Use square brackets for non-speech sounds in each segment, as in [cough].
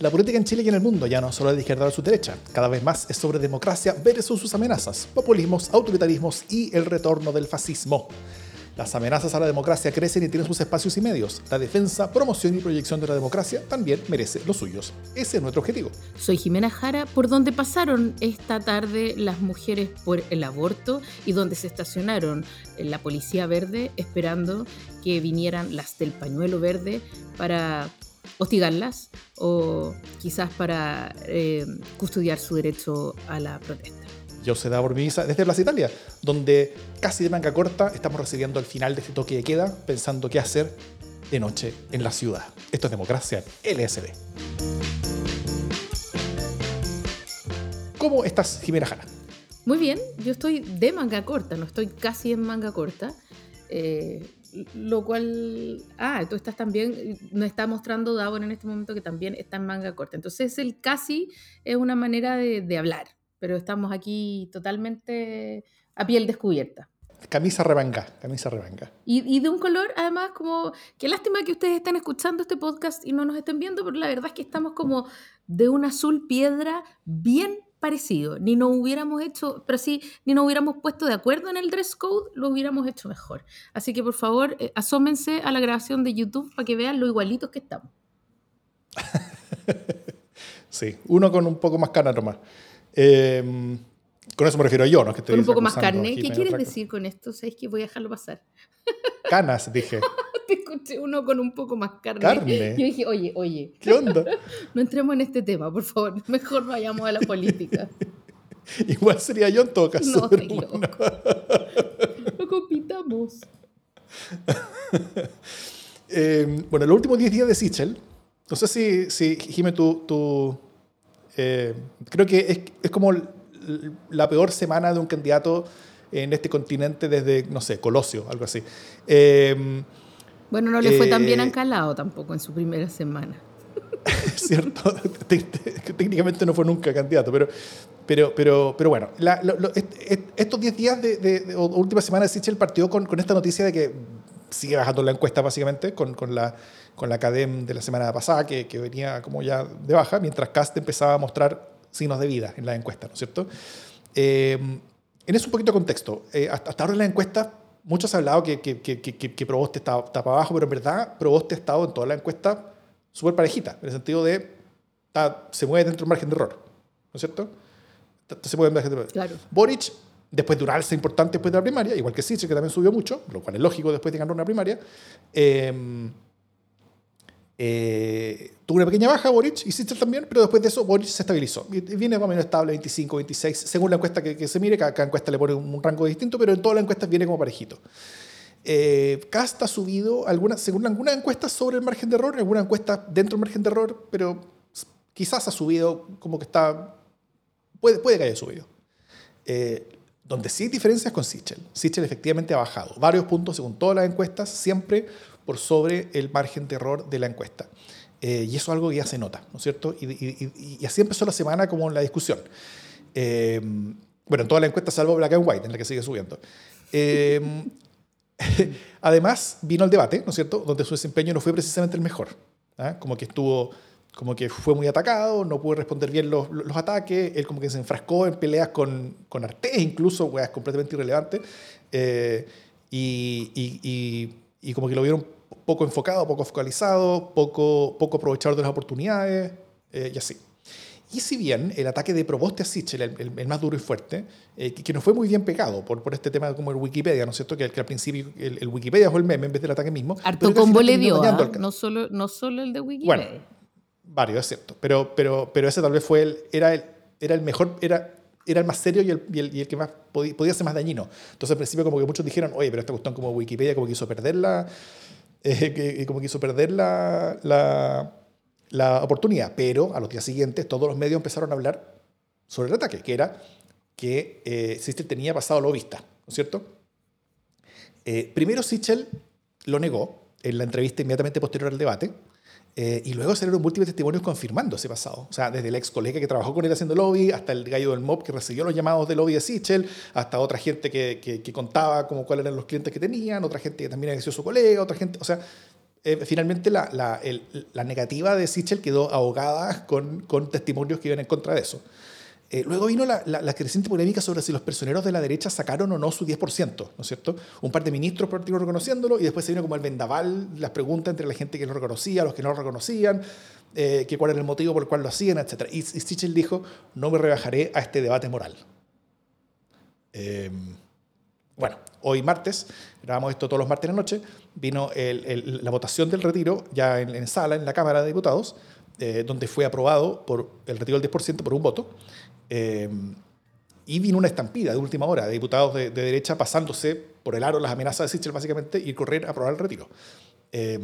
La política en Chile y en el mundo ya no solo de izquierda o su derecha, cada vez más es sobre democracia versus sus amenazas, populismos, autoritarismos y el retorno del fascismo. Las amenazas a la democracia crecen y tienen sus espacios y medios. La defensa, promoción y proyección de la democracia también merece los suyos. Ese es nuestro objetivo. Soy Jimena Jara, por donde pasaron esta tarde las mujeres por el aborto y donde se estacionaron la policía verde esperando que vinieran las del pañuelo verde para hostigarlas o quizás para eh, custodiar su derecho a la protesta. Yo se da por mi visa desde Plaza Italia, donde casi de manga corta estamos recibiendo el final de este toque de queda, pensando qué hacer de noche en la ciudad. Esto es democracia LSD. ¿Cómo estás, Jimena Jara? Muy bien, yo estoy de manga corta, no estoy casi en manga corta. Eh, lo cual, ah, tú estás también, nos está mostrando Davon en este momento que también está en manga corta. Entonces el casi es una manera de, hablar, pero estamos aquí totalmente a piel descubierta. Camisa revanga, camisa revanga. Y, y, de un color, además, como, qué lástima que ustedes estén escuchando este podcast y no nos estén viendo, pero la verdad es que estamos como de un azul piedra bien parecido. Ni nos hubiéramos hecho, pero sí, ni nos hubiéramos puesto de acuerdo en el dress code, lo hubiéramos hecho mejor. Así que por favor, eh, asómense a la grabación de YouTube para que vean lo igualitos que estamos. [laughs] sí, uno con un poco más carne nomás. Eh, con eso me refiero yo, ¿no? Que con un poco más carne. ¿Qué quieres decir con esto? ¿Sabes que voy a dejarlo pasar? Canas, dije. [laughs] Te escuché uno con un poco más carne. Carne. [laughs] Yo dije, oye, oye. ¿Qué onda? [laughs] no entremos en este tema, por favor. [laughs] Mejor vayamos a la política. Igual sería yo en todo caso. No, estoy loco. Lo compitamos. eh, bueno, los últimos 10 días de Sichel, no sé si, si Jimé, tú, tú eh, creo que es, es como la peor semana de un candidato en este continente desde, no sé, Colosio, algo así. Eh, bueno, no le fue tan bien a Encalado tampoco en su primera semana. [laughs] Cierto, técnicamente no fue nunca candidato, pero, pero, pero, pero bueno, estos 10 días de, de, última semana de Sichel partió con, con, esta noticia de que sigue bajando la encuesta básicamente, con, con la, con la CADEM de la semana pasada, que, que, venía como ya de baja, mientras Cast empezaba a mostrar signos de vida en la encuesta, ¿no es cierto? Eh, en eso un poquito de contexto. Eh, hasta, ahora en la encuesta, muchos han hablado que, que, que, que Proboste está, está, para abajo, pero en verdad Proboste ha estado en toda la encuesta súper parejita, en el sentido de está, se mueve dentro del margen de error, ¿no es cierto? Se mueve dentro del margen de error. Claro. Boric, después de un alza importante después de la primaria, igual que Sitch, que también subió mucho, lo cual es lógico después de ganar una primaria, eh, eh, tuvo una pequeña baja Boric y Sichel también, pero después de eso Boric se estabilizó. Viene más o menos estable, 25, 26, según la encuesta que, se mire, cada, encuesta le pone un, rango distinto, pero en todas las encuestas viene como parejito. Eh, Cast ha subido, alguna, según algunas encuestas, sobre el margen de error, alguna encuesta dentro del margen de error, pero quizás ha subido como que está... Puede, puede que haya subido. Eh, donde sí hay diferencias con Sichel. Sichel efectivamente ha bajado varios puntos según todas las encuestas, siempre por sobre el margen de error de la encuesta. Eh, y eso es algo que ya se nota, ¿no es cierto? Y, así empezó la semana como la discusión. Eh, bueno, en toda la encuesta salvo Black and White, en la que sigue subiendo. Eh, [laughs] además, vino el debate, ¿no es cierto?, donde su desempeño no fue precisamente el mejor. ¿ah? Como que estuvo, como que fue muy atacado, no pudo responder bien los, los ataques, él como que se enfrascó en peleas con, con Artés, incluso, weas completamente irrelevantes. y, y como que lo vieron poco enfocado, poco focalizado, poco, poco aprovechador de las oportunidades eh, y así. Y si bien el ataque de Proboste a Sichel, el, más duro y fuerte, eh, que, no fue muy bien pegado por, por este tema como el Wikipedia, ¿no es cierto? Que, al principio el, Wikipedia fue el meme en vez del ataque mismo. Harto combo le dio, ¿ah? no, solo, no solo el de Wikipedia. Bueno, varios, es cierto. Pero, pero, pero ese tal vez fue el, era el, era el mejor, era, era el más serio y el, y el, que más podía, podía, ser más dañino. Entonces al principio como que muchos dijeron, oye, pero esta cuestión como Wikipedia como quiso perder la, eh, que, como quiso perder la, la, la, oportunidad. Pero a los días siguientes todos los medios empezaron a hablar sobre el ataque, que era que eh, tenía pasado lo vista, ¿no es cierto? Eh, primero Sichel lo negó en la entrevista inmediatamente posterior al debate, eh, y luego salieron múltiples testimonios confirmando ese pasado. O sea, desde el ex colega que trabajó con él haciendo lobby, hasta el gallo del MOB que recibió los llamados de lobby de Sichel, hasta otra gente que, que, contaba como cuáles eran los clientes que tenían, otra gente que también era su colega, otra gente. O sea, eh, finalmente la, la, la, negativa de Sichel quedó ahogada con, con, testimonios que iban en contra de eso. Eh, luego vino la, creciente polémica sobre si los personeros de la derecha sacaron o no su 10%, ¿no es cierto? Un par de ministros partieron reconociéndolo y después se vino como el vendaval, las preguntas entre la gente que lo reconocía, los que no lo reconocían, eh, cuál era el motivo por el cual lo hacían, etc. Y, y Sichel dijo, no me rebajaré a este debate moral. Eh, bueno, hoy martes, grabamos esto todos los martes en la noche, vino la votación del retiro ya en, sala, en la Cámara de Diputados, eh, donde fue aprobado por el retiro del 10% por un voto. Eh, y vino una estampida de última hora de diputados de, derecha pasándose por el aro las amenazas de Sichel básicamente y correr a aprobar el retiro. Eh,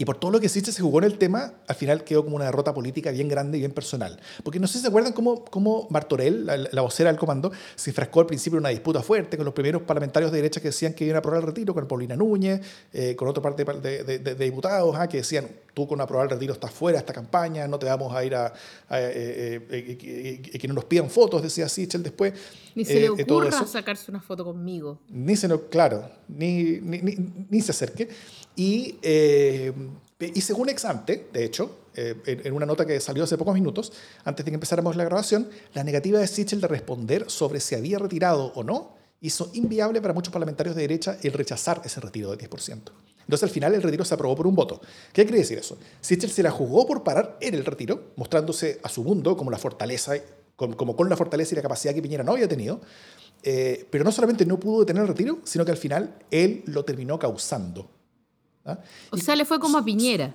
y por todo lo que Sichel se jugó en el tema, al final quedó como una derrota política bien grande y bien personal. Porque no sé si se acuerdan cómo, cómo Martorell, la, vocera del comando, se enfrascó al principio en una disputa fuerte con los primeros parlamentarios de derecha que decían que iban a aprobar el retiro, con Paulina Núñez, eh, con otra parte de, de, diputados ah, que decían, tú con aprobar el retiro estás fuera de esta campaña, no te vamos a ir a... Eh, eh, que no nos pidan fotos, decía Sichel después. Ni se le ocurra sacarse una foto conmigo. Ni se lo, claro, ni, ni, ni, ni se acerque. Y, eh, y según Exante, de hecho, eh, en, una nota que salió hace pocos minutos, antes de que empezáramos la grabación, la negativa de Sichel de responder sobre si había retirado o no hizo inviable para muchos parlamentarios de derecha el rechazar ese retiro del 10%. Entonces, al final, el retiro se aprobó por un voto. ¿Qué quiere decir eso? Sichel se la jugó por parar en el retiro, mostrándose a su mundo como la fortaleza, como con la fortaleza y la capacidad que Piñera no había tenido, eh, pero no solamente no pudo detener el retiro, sino que al final él lo terminó causando. ¿Ah? O sea, le fue como a Piñera.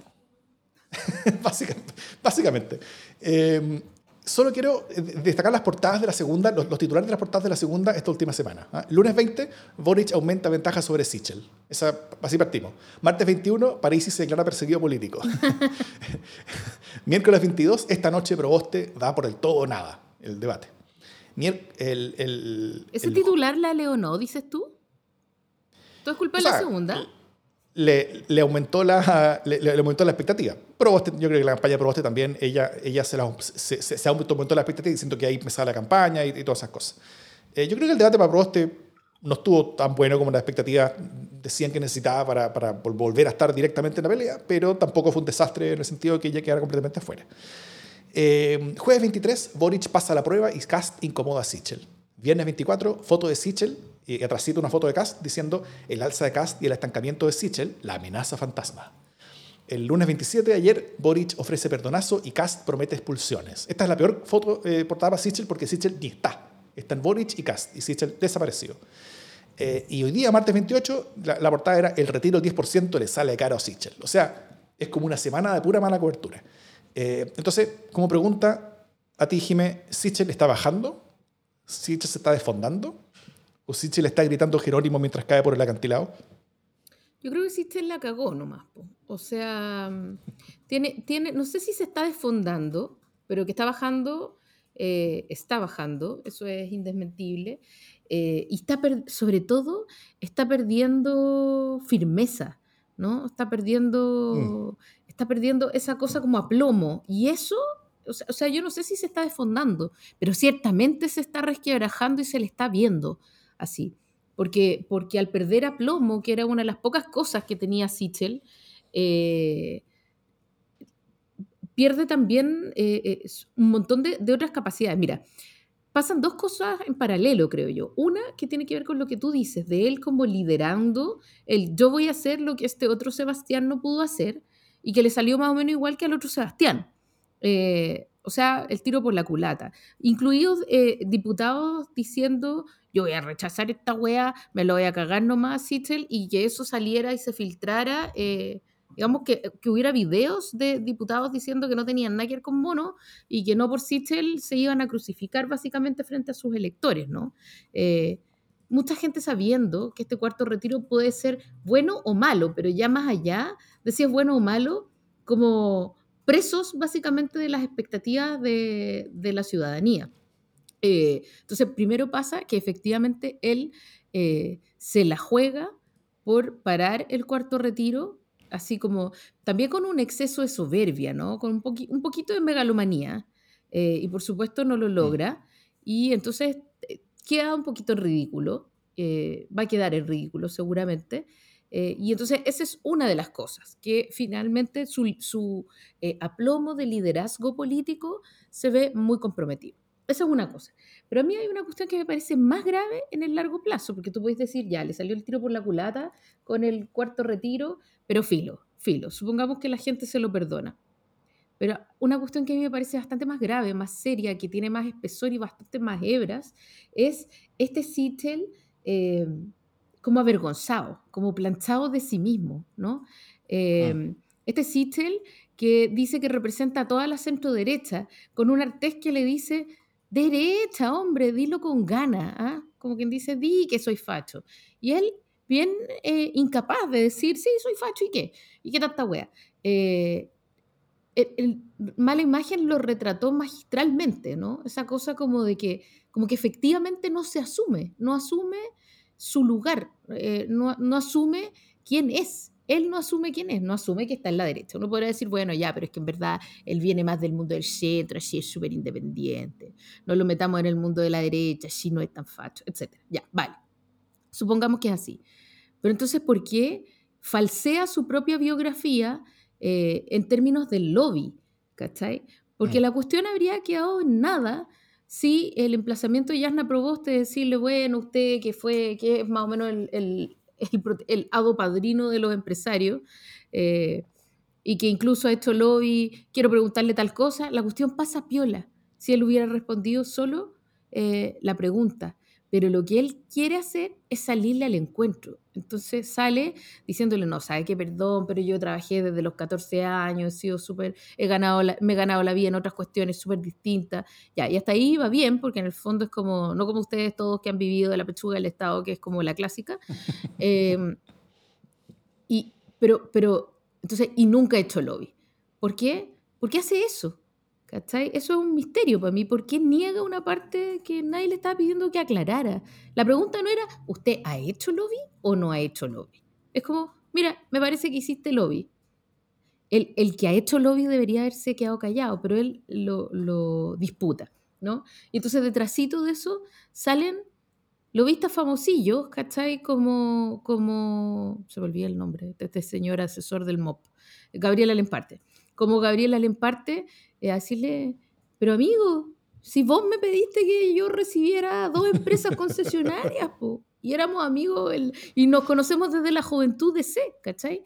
[laughs] básicamente. básicamente. Eh, solo quiero eh, destacar las portadas de la segunda, los, titulares de las portadas de la segunda esta última semana. ¿ah? Lunes 20, Boric aumenta ventaja sobre Sichel. Esa, así partimos. Martes 21, París se declara perseguido político. [laughs] [laughs] Miércoles 22, esta noche Proboste da por el todo o nada el debate. el, el, ¿Ese titular la leonó, dices tú? ¿Todo es culpa de la segunda? Le, le, aumentó la, [laughs] le, aumentó la expectativa. Proboste, yo creo que la campaña Proboste también, ella, ella se, la, se, se, aumentó la expectativa diciendo que ahí empezaba la campaña y, todas esas cosas. Eh, yo creo que el debate para Proboste no estuvo tan bueno como las expectativas decían que necesitaba para, para, volver a estar directamente en la pelea, pero tampoco fue un desastre en el sentido de que ella quedara completamente afuera. Eh, jueves 23, Boric pasa la prueba y Cast incomoda a Sichel. Viernes 24, foto de Sichel y atrásito una foto de Cast diciendo el alza de Cast y el estancamiento de Sichel, la amenaza fantasma. El lunes 27 de ayer, Boric ofrece perdonazo y Cast promete expulsiones. Esta es la peor foto eh, portada para Sichel porque Sichel ni está. Están Boric y Cast y Sichel desaparecido. Eh, y hoy día, martes 28, la, portada era el retiro del 10% le sale caro a Sichel. O sea, es como una semana de pura mala cobertura. Eh, entonces, como pregunta a ti, Jimé, ¿Sichel está bajando? ¿Sichel se está desfondando? ¿O Sichel le está gritando Jerónimo mientras cae por el acantilado? Yo creo que Sichel la cagó nomás. O sea, tiene, tiene, no sé si se está desfondando, pero que está bajando, eh, está bajando, eso es indesmentible. Eh, y está, sobre todo, está perdiendo firmeza, ¿no? Está perdiendo, mm. está perdiendo esa cosa como a plomo. Y eso o sea, yo no sé si se está desfondando, pero ciertamente se está resquebrajando y se le está viendo así. Porque, porque al perder a plomo, que era una de las pocas cosas que tenía Sichel, eh, pierde también eh, eh, un montón de, otras capacidades. Mira, pasan dos cosas en paralelo, creo yo. Una que tiene que ver con lo que tú dices, de él como liderando, el yo voy a hacer lo que este otro Sebastián no pudo hacer y que le salió más o menos igual que al otro Sebastián. O sea, el tiro por la culata. Incluidos diputados diciendo, yo voy a rechazar esta wea, me lo voy a cagar nomás, Sichel, y que eso saliera y se filtrara, eh, digamos que, que, hubiera videos de diputados diciendo que no tenían nada que ver con Mono y que no por Sichel se iban a crucificar básicamente frente a sus electores, ¿no? Eh, mucha gente sabiendo que este cuarto retiro puede ser bueno o malo, pero ya más allá de si es bueno o malo, como presos básicamente de las expectativas de, de la ciudadanía. Eh, entonces, primero pasa que efectivamente él eh, se la juega por parar el cuarto retiro, así como también con un exceso de soberbia, ¿no? Con un, un poquito de megalomanía, eh, y por supuesto no lo logra, y entonces queda un poquito en ridículo, va a quedar en ridículo seguramente, Eh, y entonces esa es una de las cosas, que finalmente su, eh, aplomo de liderazgo político se ve muy comprometido. Esa es una cosa. Pero a mí hay una cuestión que me parece más grave en el largo plazo, porque tú puedes decir, ya, le salió el tiro por la culata con el cuarto retiro, pero filo, filo. Supongamos que la gente se lo perdona. Pero una cuestión que a mí me parece bastante más grave, más seria, que tiene más espesor y bastante más hebras, es este Sittel eh, como avergonzado, como planchado de sí mismo, ¿no? Eh, este Sittel que dice que representa a toda la centro derecha, con un artés que le dice, derecha, hombre, dilo con gana, ¿ah? como quien dice, di que soy facho. Y él, bien eh, incapaz de decir, sí, soy facho, ¿y qué? ¿Y qué tanta wea? Eh, el, mala imagen lo retrató magistralmente, ¿no? Esa cosa como de que, como que efectivamente no se asume, no asume su lugar, eh, no, no, asume quién es. Él no asume quién es, no asume que está en la derecha. Uno podría decir, bueno, ya, pero es que en verdad él viene más del mundo del centro, así es súper independiente. No lo metamos en el mundo de la derecha, así no es tan facho, etc. Ya, vale. Supongamos que es así. Pero entonces, ¿por qué falsea su propia biografía eh, en términos del lobby, ¿cachai? Porque mm. la cuestión habría quedado en nada si el emplazamiento de Yasna Proboste de decirle, bueno, usted que fue, que es más o menos el, el, el, padrino de los empresarios, eh, y que incluso ha hecho lobby, quiero preguntarle tal cosa, la cuestión pasa piola. Si él hubiera respondido solo eh, la pregunta pero lo que él quiere hacer es salirle al encuentro. Entonces sale diciéndole, no, sabe que perdón, pero yo trabajé desde los 14 años, he sido súper, he ganado me he ganado la vida en otras cuestiones súper distintas. Ya, y hasta ahí va bien, porque en el fondo es como, no como ustedes todos que han vivido de la pechuga del Estado, que es como la clásica. [laughs] Em, y, pero, pero, entonces, y nunca he hecho lobby. ¿Por qué? ¿Por qué hace eso? ¿Cachai? Eso es un misterio para mí. ¿Por qué niega una parte que nadie le estaba pidiendo que aclarara? La pregunta no era, ¿usted ha hecho lobby o no ha hecho lobby? Es como, mira, me parece que hiciste lobby. El, el que ha hecho lobby debería haberse quedado callado, pero él lo, lo disputa, ¿no? Y entonces detrásito de eso salen lobistas famosillos, ¿cachai? Como, como, se me el nombre de este señor asesor del MOP, Gabriela Lemparte. Como Gabriela Lemparte, eh, decirle, pero amigo, si vos me pediste que yo recibiera dos empresas [laughs] concesionarias, y éramos amigos y nos conocemos desde la juventud de C, ¿cachai?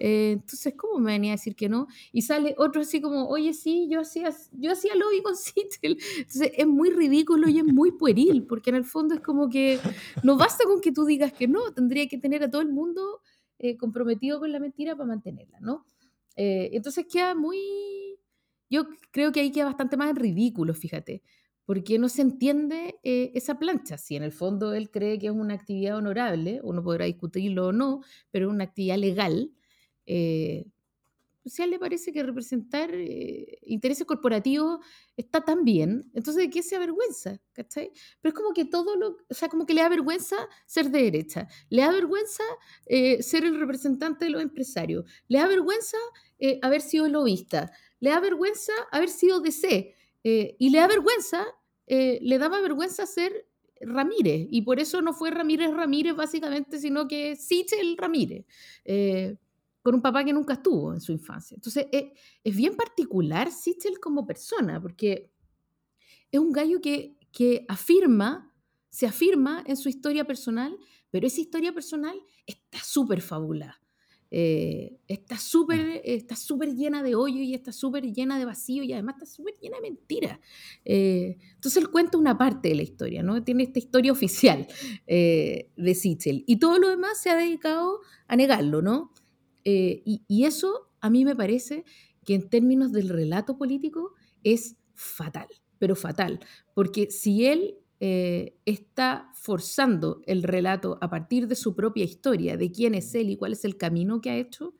Eh, entonces, ¿cómo me venía a decir que no? Y sale otro así como, oye, sí, yo hacía, yo hacía lobby con [laughs] Cittel. Entonces, es muy ridículo y es muy pueril, porque en el fondo es como que no basta con que tú digas que no, tendría que tener a todo el mundo eh, comprometido con la mentira para mantenerla, ¿no? entonces queda muy, yo creo que ahí queda bastante más en ridículo, fíjate, porque no se entiende eh, esa plancha. Si en el fondo él cree que es una actividad honorable, uno podrá discutirlo o no, pero es una actividad legal, eh, si a él le parece que representar eh, intereses corporativos está tan bien, entonces ¿de qué se avergüenza? ¿Cachai? Pero es como que todo lo, o sea, como que le da vergüenza ser de derecha, le da vergüenza ser el representante de los empresarios, le da vergüenza haber sido lobista, le da vergüenza haber sido DC eh, y le da vergüenza, eh, le daba vergüenza ser Ramírez y por eso no fue Ramírez Ramírez básicamente, sino que Sichel Ramírez, eh, con un papá que nunca estuvo en su infancia. Entonces es bien particular Sichel como persona, porque es un gallo que, que afirma, se afirma en su historia personal, pero esa historia personal está súper fabulada. Eh, está súper mm. está súper llena de hoyo y está súper llena de vacío y además está súper llena de mentiras. Eh, entonces él cuenta una parte de la historia, ¿no? Tiene esta historia [laughs] oficial eh, de Sichel y todo lo demás se ha dedicado a negarlo, ¿no? Y, y, eso a mí me parece que en términos del relato político es fatal, pero fatal, porque si él eh, está forzando el relato a partir de su propia historia, de quién es él y cuál es el camino que ha hecho,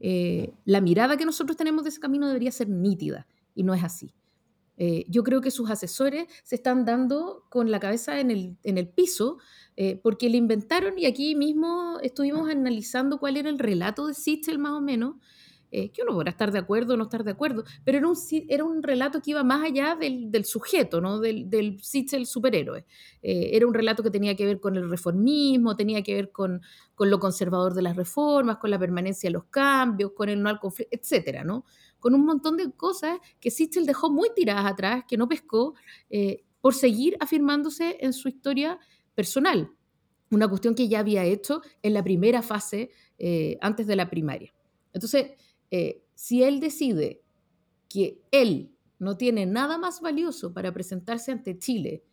eh, la mirada que nosotros tenemos de ese camino debería ser nítida y no es así. Eh, yo creo que sus asesores se están dando con la cabeza en el, en el piso porque le inventaron y aquí mismo estuvimos analizando cuál era el relato de Sichel más o menos eh, que uno podrá estar de acuerdo o no estar de acuerdo, pero era un, era un relato que iba más allá del, del sujeto, ¿no? del, del el superhéroe. Eh, era un relato que tenía que ver con el reformismo, tenía que ver con, con, lo conservador de las reformas, con la permanencia de los cambios, con el no al conflicto, etcétera, ¿no? Con un montón de cosas que Sitchell dejó muy tiradas atrás, que no pescó, eh, por seguir afirmándose en su historia personal. Una cuestión que ya había hecho en la primera fase, antes de la primaria. Entonces, eh, si él decide que él no tiene nada más valioso para presentarse ante Chile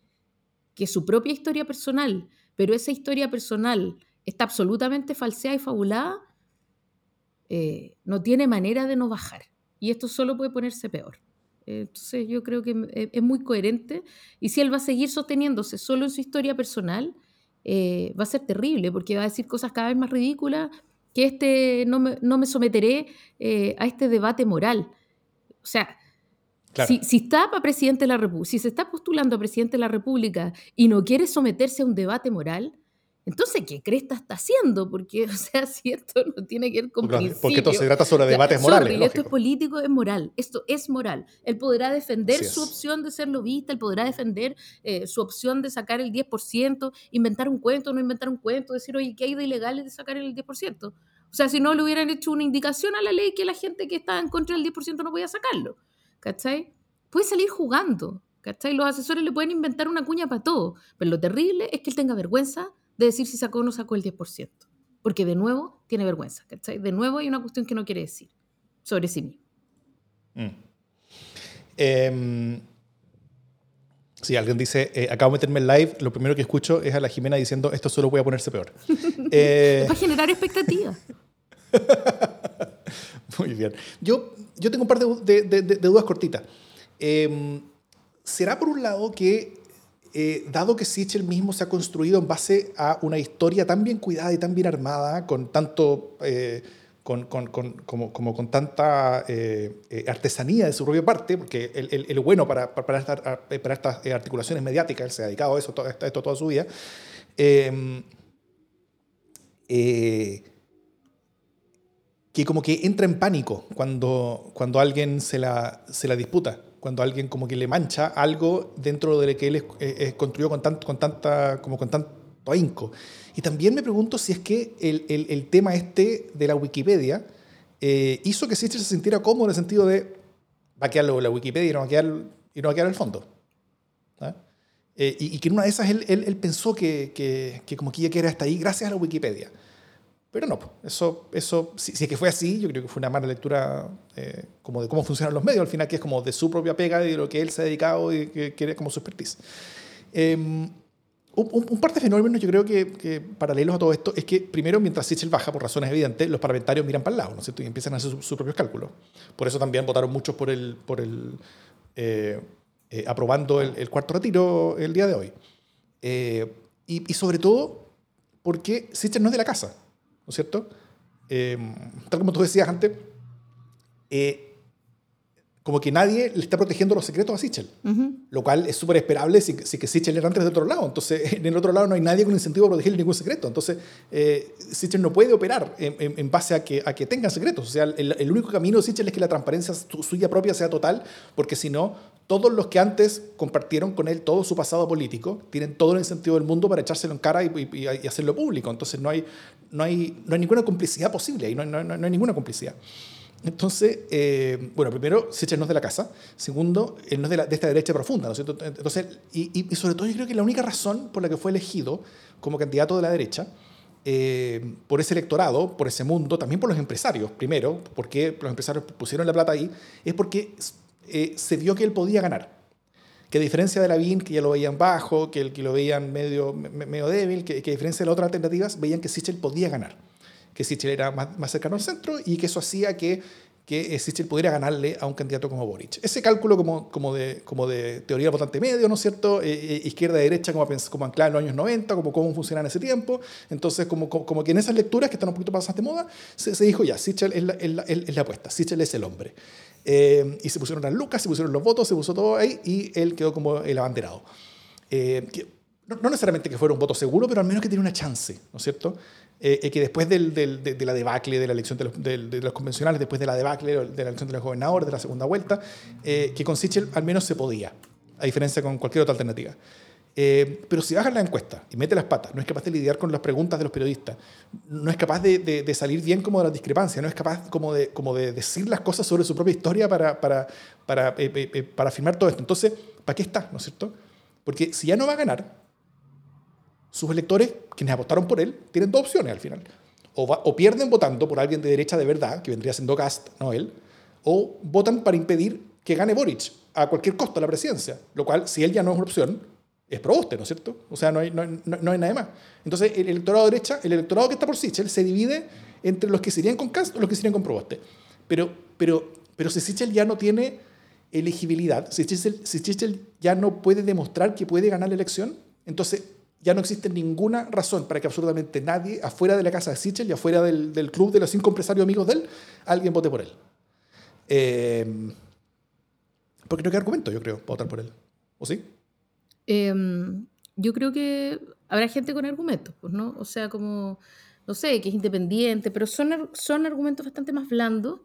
que su propia historia personal, pero esa historia personal está absolutamente falseada y fabulada, eh, no tiene manera de no bajar. Y esto solo puede ponerse peor. Entonces yo creo que es muy coherente y si él va a seguir sosteniéndose solo en su historia personal, eh, va a ser terrible porque va a decir cosas cada vez más ridículas que este, no, me, no me someteré eh, a este debate moral. O sea, si, si, está para presidente de la República, si se está postulando a presidente de la República y no quiere someterse a un debate moral, entonces, ¿qué cresta está haciendo? Porque, [laughs] o sea, si esto no tiene que ver con Porque esto se trata sobre debates morales. esto es político, es moral. Esto es moral. Él podrá defender su opción de ser lobista, él podrá defender eh, su opción de sacar el 10%, inventar un cuento, no inventar un cuento, decir, oye, ¿qué hay de ilegal de sacar el 10%? O sea, si no le hubieran hecho una indicación a la ley que la gente que está en contra del 10% no podía sacarlo. ¿Cachai? Puede salir jugando. ¿Cachai? Los asesores le pueden inventar una cuña para todo. Pero lo terrible es que él tenga vergüenza de decir si sacó o no sacó el 10%. Porque de nuevo tiene vergüenza, ¿cachai? De nuevo hay una cuestión que no quiere decir sobre sí mismo. Mm. Em, si alguien dice, eh, acabo de meterme en live, lo primero que escucho es a la Jimena diciendo, esto solo puede ponerse peor. [laughs] eh... Para generar expectativas. [laughs] Muy bien. Yo, yo tengo un par de, de, de, dudas cortitas. Em, ¿Será por un lado que eh, dado que Sichel mismo se ha construido en base a una historia tan bien cuidada y tan bien armada, con tanto... Eh, con, con, con, como, como, con tanta eh, artesanía de su propia parte, porque el, el, bueno para, para, para, estas articulaciones mediáticas, él se ha dedicado a eso, a esto toda su vida, em, que como que entra en pánico cuando, cuando alguien se la, se la disputa cuando alguien como que le mancha algo dentro de lo que él es, construyó con, tanto, con, tanta, como con tanto ahínco. Y también me pregunto si es que el, el, el tema este de la Wikipedia eh, hizo que Sitcher se sintiera cómodo en el sentido de va a quedar la Wikipedia y no va a quedar, y no va a quedar el fondo. ¿ah? Eh, y, y, que en una de esas él, él, él pensó que, que, que, como que ya que hasta ahí gracias a la Wikipedia. Pero no, eso, eso si, es que fue así, yo creo que fue una mala lectura eh, como de cómo funcionan los medios, al final que es como de su propia pega y de lo que él se ha dedicado y que quiere como su expertise. Em, un, par de fenómenos yo creo que, que, paralelos a todo esto es que primero mientras Sichel baja por razones evidentes los parlamentarios miran para el lado ¿no es cierto? y empiezan a hacer sus propios cálculos. Por eso también votaron muchos por el, por el eh, eh, aprobando el, el, cuarto retiro el día de hoy. Y, y, sobre todo porque Sichel no es de la casa ¿no es cierto? Eh, tal como tú decías antes, eh, como que nadie le está protegiendo los secretos a Sichel, lo cual es súper esperable si, si, que Sichel era antes del otro lado. Entonces, [laughs] en el otro lado no hay nadie con incentivo a protegerle ningún secreto. Entonces, eh, Sichel no puede operar en, en, base a que, a que tenga secretos. O sea, el, el, único camino de Sichel es que la transparencia suya propia sea total, porque si no, todos los que antes compartieron con él todo su pasado político tienen todo el sentido del mundo para echárselo en cara y, y, y hacerlo público. Entonces no hay, no, hay, no hay ninguna complicidad posible no, no, no, hay ninguna complicidad. Entonces, eh, bueno, primero, Sichel no es de la casa. Segundo, él no es de, la, de esta derecha profunda, ¿no es cierto? Entonces, y, y, sobre todo yo creo que la única razón por la que fue elegido como candidato de la derecha, eh, por ese electorado, por ese mundo, también por los empresarios, primero, porque los empresarios pusieron la plata ahí, es porque eh, se vio que él podía ganar. Que a diferencia de Lavín, que ya lo veían bajo, que, el, que lo veían medio, medio débil, que, que, a diferencia de las otras alternativas, veían que Sichel podía ganar. Que Sichel era más, más cercano al centro y que eso hacía que que Sichel pudiera ganarle a un candidato como Boric. Ese cálculo como, como, de, como de teoría votante medio, ¿no es cierto? Eh, eh Izquierda-derecha como, como anclada en los años 90, como cómo funcionaba en ese tiempo. Entonces, como, como, que en esas lecturas que están un poquito pasadas de moda, se, se dijo ya, Sichel es la, es, la, es la, apuesta, Sichel es el hombre. Eh, y se pusieron las lucas, se pusieron los votos, se puso todo ahí y él quedó como el abanderado. Eh, que, no, no, necesariamente que fuera un voto seguro, pero al menos que tenía una chance, ¿no es cierto? Eh, que después del, del, de, la debacle de la elección de los, de, los, convencionales, después de la debacle de la elección de los gobernadores, de la segunda vuelta, eh, que con Sichel al menos se podía, a diferencia con cualquier otra alternativa. Eh, pero si baja la encuesta y mete las patas, no es capaz de lidiar con las preguntas de los periodistas, no es capaz de, de, salir bien como de las discrepancias, no es capaz como de, como de decir las cosas sobre su propia historia para, para, para, para afirmar todo esto. Entonces, ¿para qué está? ¿No es cierto? Porque si ya no va a ganar, sus electores, quienes apostaron por él, tienen dos opciones al final. O, pierden votando por alguien de derecha de verdad, que vendría siendo Cast, no él, o votan para impedir que gane Boric a cualquier costo la presidencia, lo cual, si él ya no es una opción, es proboste, ¿no es cierto? O sea, no hay, no, no, hay nada más. Entonces, el electorado de derecha, el electorado que está por Sichel, se divide entre los que serían con Cast o los que serían con proboste. Pero, pero, pero si Sichel ya no tiene elegibilidad, si Sichel, si Sichel ya no puede demostrar que puede ganar la elección, entonces ya no existe ninguna razón para que absolutamente nadie, afuera de la casa de Sichel y afuera del, del club de los cinco empresarios amigos de él, alguien vote por él. Eh, porque no hay argumento, yo creo, para votar por él. ¿O sí? Em, yo creo que habrá gente con argumentos, pues, ¿no? O sea, como, no sé, que es independiente, pero son, son argumentos bastante más blandos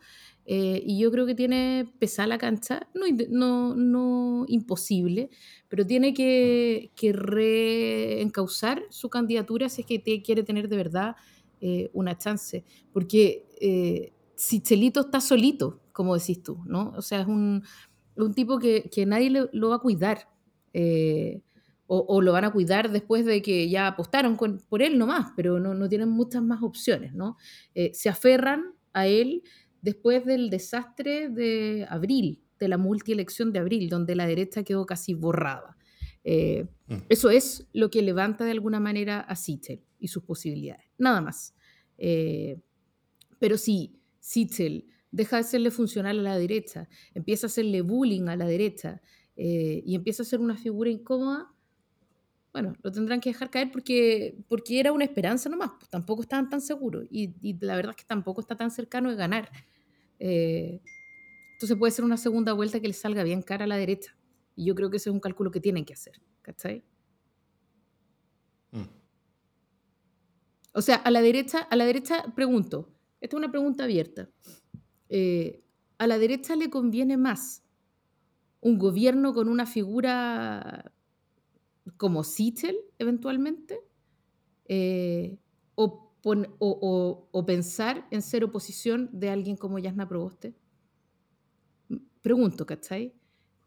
eh, y yo creo que tiene pesada la cancha, no, no, no imposible, pero tiene que, que reencauzar su candidatura si es que quiere tener de verdad eh, una chance. Porque eh, si está solito, como decís tú, ¿no? O sea, es un, un tipo que, que, nadie lo va a cuidar. o, o, lo van a cuidar después de que ya apostaron con, por él nomás, pero no, no tienen muchas más opciones, ¿no? se aferran a él después del desastre de abril, de la multielección de abril, donde la derecha quedó casi borrada. Eh, mm. Eso es lo que levanta de alguna manera a Sichel y sus posibilidades, nada más. Eh, pero si Sichel deja de serle funcional a la derecha, empieza a hacerle bullying a la derecha eh, y empieza a ser una figura incómoda, bueno, lo tendrán que dejar caer porque, porque era una esperanza nomás, pues tampoco estaban tan seguros y, la verdad es que tampoco está tan cercano de ganar. Eh, entonces puede ser una segunda vuelta que le salga bien cara a la derecha. Y yo creo que ese es un cálculo que tienen que hacer, ¿cachai? Mm. O sea, a la derecha, a la derecha pregunto, esta es una pregunta abierta. Eh, ¿A la derecha le conviene más un gobierno con una figura como Sichel, eventualmente, eh, o, o, pensar en ser oposición de alguien como Yasna Proboste? Pregunto, ¿cachai?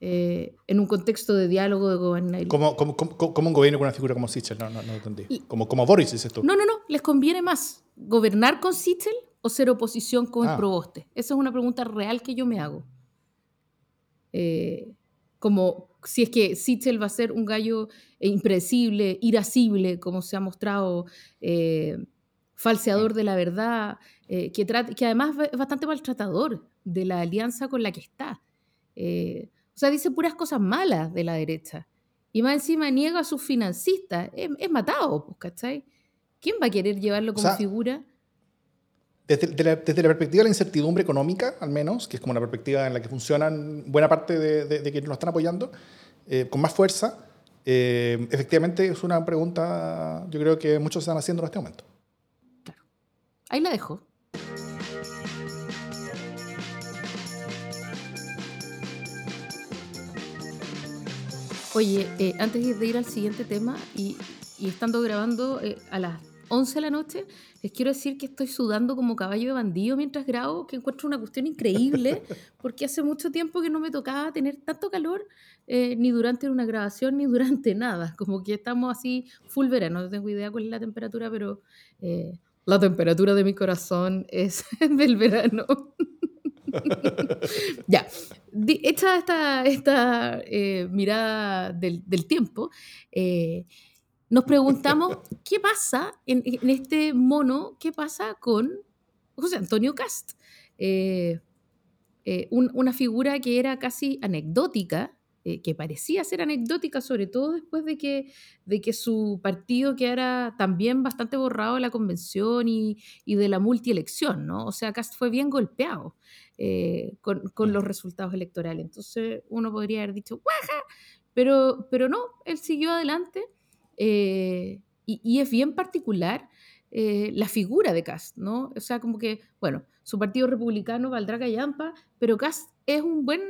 Eh, en un contexto de diálogo de gobernabilidad. ¿Cómo, cómo, un gobierno con una figura como Sichel? No, no, no entendí. como, como Boris, dices tú. No, no, no. ¿Les conviene más gobernar con Sichel o ser oposición con el ah. Proboste? Esa es una pregunta real que yo me hago. Eh, como si es que Sichel va a ser un gallo impredecible, irascible, como se ha mostrado, eh, falseador de la verdad, eh, que, que además es bastante maltratador de la alianza con la que está. o sea, dice puras cosas malas de la derecha. Y más encima niega a sus financistas. Es, matado, pues, ¿cachai? ¿Quién va a querer llevarlo como figura? Desde, la, perspectiva de la incertidumbre económica, al menos, que es como la perspectiva en la que funcionan buena parte de, de, de quienes nos están apoyando, eh, con más fuerza, eh, efectivamente es una pregunta, yo creo que muchos están haciendo en este momento. Claro. Ahí la dejo. Oye, eh, antes de ir al siguiente tema y, y estando grabando a las 11 de la noche, les quiero decir que estoy sudando como caballo de bandido mientras grabo, que encuentro una cuestión increíble, [laughs] porque hace mucho tiempo que no me tocaba tener tanto calor, eh, ni durante una grabación, ni durante [laughs] nada. Como que estamos así full verano, no tengo idea cuál es la temperatura, pero eh, la temperatura de mi corazón es [laughs] del verano. ya, hecha esta, esta eh, mirada del, del tiempo, nos preguntamos qué pasa en, este mono, qué pasa con José Antonio Cast. Eh, eh, una figura que era casi anecdótica, eh, que parecía ser anecdótica, sobre todo después de que, de que su partido quedara también bastante borrado de la convención y, de la multielección, ¿no? O sea, Cast fue bien golpeado con, los resultados electorales. Entonces uno podría haber dicho, ¡guaja! Pero, pero no, él siguió adelante eh, y, es bien particular eh, la figura de Cast, ¿no? O sea, como que, bueno, su partido republicano valdrá callampa, pero Cast es un buen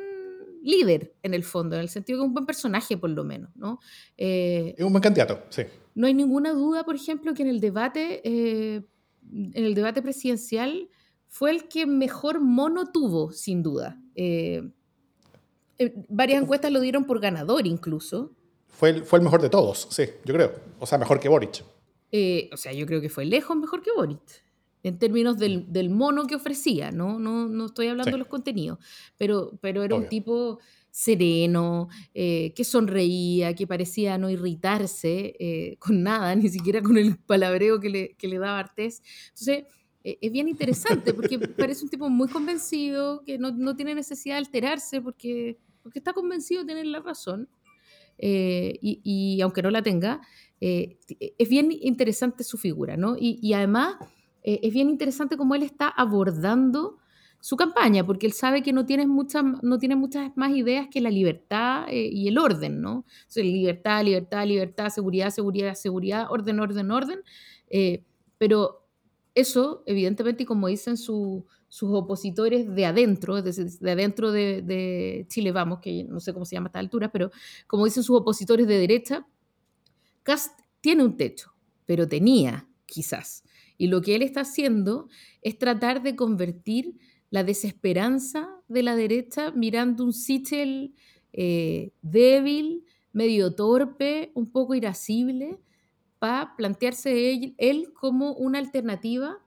líder en el fondo, en el sentido que es un buen personaje por lo menos, ¿no? Eh, es un buen candidato, sí. No hay ninguna duda, por ejemplo, que en el debate, eh, en el debate presidencial fue el que mejor mono tuvo, sin duda. varias encuestas lo dieron por ganador incluso. Fue el, fue el mejor de todos, sí, yo creo. O sea, mejor que Boric. Eh, o sea, yo creo que fue lejos mejor que Boric, en términos del, del mono que ofrecía, ¿no? No, no estoy hablando de los contenidos, pero, pero era un tipo sereno, eh, que sonreía, que parecía no irritarse eh, con nada, ni siquiera con el palabreo que le, que le daba Artés. Entonces, es bien interesante porque [laughs] parece un tipo muy convencido, que no, no tiene necesidad de alterarse porque, porque está convencido de tener la razón. Y, y, aunque no la tenga, eh, es bien interesante su figura, ¿no? Y, además eh, es bien interesante cómo él está abordando su campaña, porque él sabe que no tiene muchas, no tiene muchas más ideas que la libertad eh, y el orden, ¿no? O sea, libertad, libertad, libertad, seguridad, seguridad, seguridad, orden, orden, orden. pero eso, evidentemente, y como dicen sus opositores de adentro, de, de adentro de, Chile Vamos, que no sé cómo se llama a esta altura, pero como dicen sus opositores de derecha, Cast tiene un techo, pero tenía, quizás. Y lo que él está haciendo es tratar de convertir la desesperanza de la derecha mirando un Sichel eh, débil, medio torpe, un poco irascible, para plantearse él, como una alternativa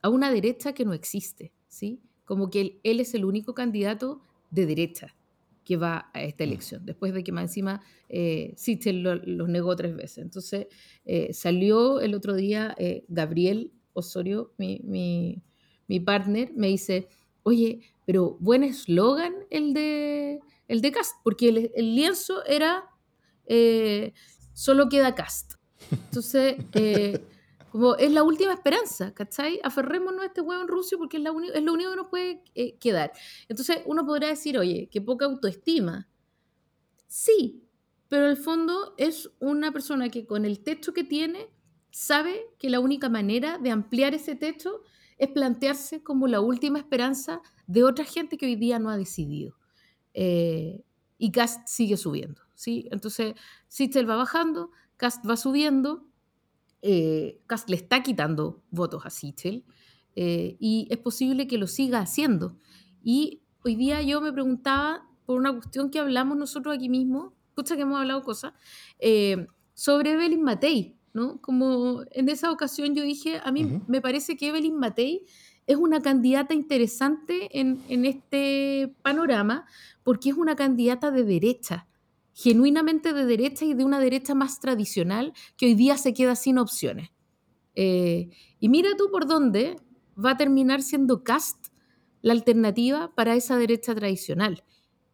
a una derecha que no existe, ¿sí? Como que él, él es el único candidato de derecha que va a esta mm. elección, después de que más encima eh, los negó tres veces. Entonces eh, salió el otro día eh, Gabriel Osorio, mi, mi, mi, partner, me dice, oye, pero buen eslogan el de, el de Cast, porque el, lienzo era eh, solo queda Cast. Entonces, [laughs] como es la última esperanza, ¿cachai? Aferrémonos a este huevo en Rusia porque es, la es lo único que nos puede eh, quedar. Entonces uno podrá decir, oye, qué poca autoestima. Sí, pero el fondo es una persona que con el techo que tiene sabe que la única manera de ampliar ese techo es plantearse como la última esperanza de otra gente que hoy día no ha decidido. Eh, y Cast sigue subiendo, ¿sí? Entonces, Sichel va bajando, Cast va subiendo, eh, le está quitando votos a Sichel eh, y es posible que lo siga haciendo. Y hoy día yo me preguntaba por una cuestión que hablamos nosotros aquí mismo, escucha que hemos hablado cosas, eh, sobre Evelyn Matei, ¿no? Como en esa ocasión yo dije, a mí me parece que Evelyn Matei es una candidata interesante en, en, este panorama porque es una candidata de derecha genuinamente de derecha y de una derecha más tradicional que hoy día se queda sin opciones. Eh, y mira tú por dónde va a terminar siendo Cast la alternativa para esa derecha tradicional.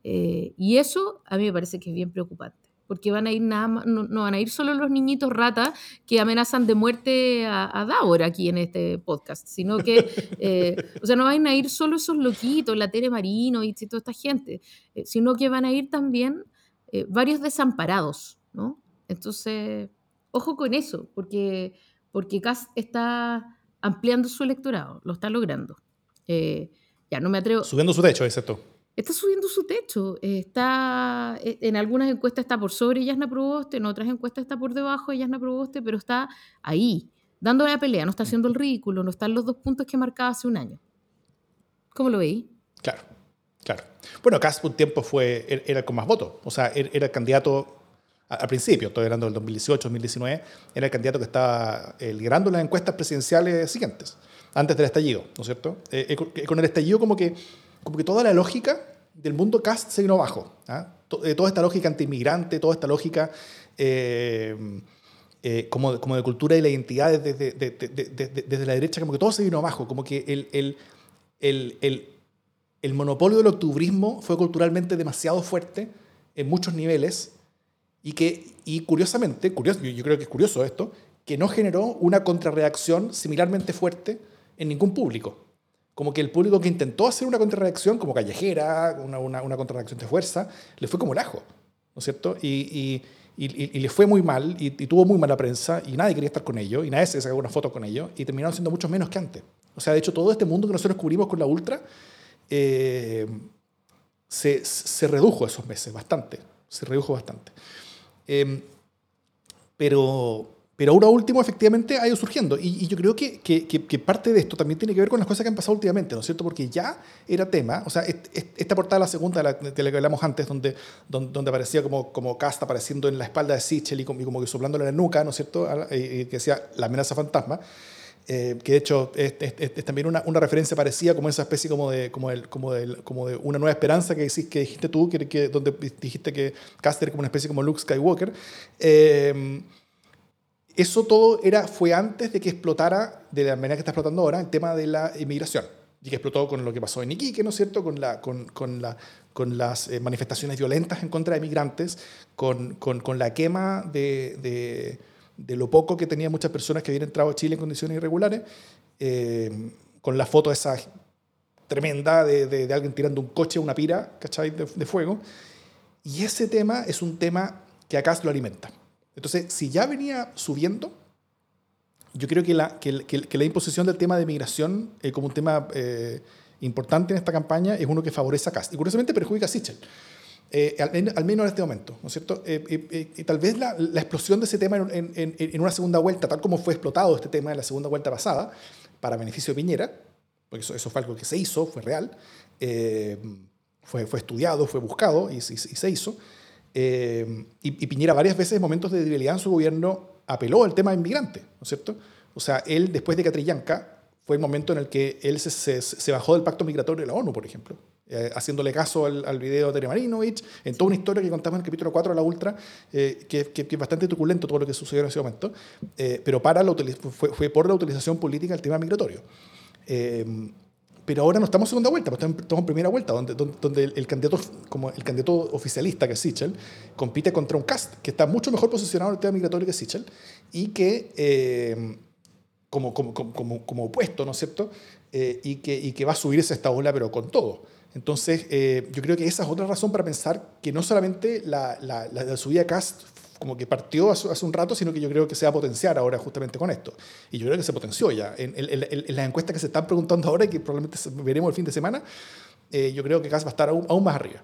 Eh, y eso a mí me parece que es bien preocupante, porque van a ir nada no, van a ir solo los niñitos ratas que amenazan de muerte a, a aquí en este podcast, sino que, [laughs] eh, o sea, no van a ir solo esos loquitos, la Tere Marino y toda esta gente, sino que van a ir también eh, varios desamparados, ¿no? Entonces, ojo con eso, porque, porque Kass está ampliando su electorado, lo está logrando. Eh, ya no me atrevo. Subiendo su techo, excepto. Está subiendo su techo. Está, eh, en algunas encuestas está por sobre Yasna Proboste, en otras encuestas está por debajo de Yasna Proboste, pero está ahí, dando la pelea, no está haciendo el ridículo, no están los dos puntos que marcaba hace un año. ¿Cómo lo veis? Claro. Claro. Bueno, Cast un tiempo fue, er, era con más votos. O sea, er, era el candidato al principio, estoy hablando del 2018, 2019, era el candidato que estaba eh, liderando las encuestas presidenciales siguientes, antes del estallido, ¿no es cierto? Eh, eh, con el estallido como que, como que toda la lógica del mundo Cast se vino abajo. ¿ah? toda esta lógica antiinmigrante, toda esta lógica como, como de cultura y la identidad desde, desde, la derecha, como que todo se vino abajo, como que el, el, el el monopolio del octubrismo fue culturalmente demasiado fuerte en muchos niveles y que, y curiosamente, curioso, yo creo que es curioso esto, que no generó una contrarreacción similarmente fuerte en ningún público. Como que el público que intentó hacer una contrarreacción, como callejera, una, una, una contrarreacción de fuerza, le fue como el ajo, ¿no es cierto? Y, y, y, le fue muy mal y, tuvo muy mala prensa y nadie quería estar con ellos y nadie se sacó una foto con ellos y terminaron siendo mucho menos que antes. O sea, de hecho, todo este mundo que nosotros cubrimos con la Ultra eh, se, se, redujo esos meses bastante, se redujo bastante. Em, pero, pero ahora último, efectivamente, ha ido surgiendo. Y, yo creo que, que, parte de esto también tiene que ver con las cosas que han pasado últimamente, ¿no es cierto? Porque ya era tema, o sea, esta portada, la segunda de la, de la que hablamos antes, donde, donde, aparecía como, como casta apareciendo en la espalda de Sichel y como, como que soplándole la nuca, ¿no es cierto? Y, que decía la amenaza fantasma. Eh, que de hecho es, también una, una, referencia parecida como esa especie como de, como, el, como, como de una nueva esperanza que, que dijiste tú, que, que, donde dijiste que Caster como una especie como Luke Skywalker. Eh, eso todo era, fue antes de que explotara, de la manera que está explotando ahora, el tema de la inmigración. Y que explotó con lo que pasó en Iquique, ¿no es cierto? Con, la, con, con, la, con las eh, manifestaciones violentas en contra de migrantes, con, con la quema de, de, de, lo poco que tenían muchas personas que habían entrado a Chile en condiciones irregulares, eh, con la foto esa tremenda de, de, alguien tirando un coche, una pira, ¿cachai? De, de fuego. Y ese tema es un tema que acá lo alimenta. Entonces, si ya venía subiendo, yo creo que la, que, la imposición del tema de migración eh, como un tema eh, importante en esta campaña es uno que favorece a Cast y curiosamente perjudica a Sichel. Eh, al, menos en este momento, ¿no es cierto? y tal vez la, explosión de ese tema en, una segunda vuelta, tal como fue explotado este tema en la segunda vuelta pasada, para beneficio de Piñera, porque eso, fue algo que se hizo, fue real, fue, fue estudiado, fue buscado y, y se hizo, eh, y, Piñera varias veces en momentos de debilidad en su gobierno apeló al tema inmigrante, ¿no es cierto? O sea, él después de Catrillanca fue el momento en el que él se, se, bajó del pacto migratorio de la ONU, por ejemplo, eh, haciéndole caso al, al, video de Marinovich, en toda una historia que contamos en el capítulo 4 de la Ultra, eh, que, que, es bastante truculento todo lo que sucedió en ese momento, pero para la fue, fue, por la utilización política del tema migratorio. Pero ahora no estamos en segunda vuelta, pues estamos en primera vuelta, donde, donde, el, candidato, como el candidato oficialista, que es Sichel, compite contra un cast que está mucho mejor posicionado en el tema migratorio que Sichel y que, eh, como, como, como, como, opuesto, ¿no es cierto? Eh, y, que, y que va a subirse esta ola, pero con todo. Entonces, eh, yo creo que esa es otra razón para pensar que no solamente la, la, la subida Cast como que partió hace, un rato, sino que yo creo que se va a potenciar ahora justamente con esto. Y yo creo que se potenció ya. En, las encuestas que se están preguntando ahora y que probablemente veremos el fin de semana, eh, yo creo que Gas va a estar aún, más arriba.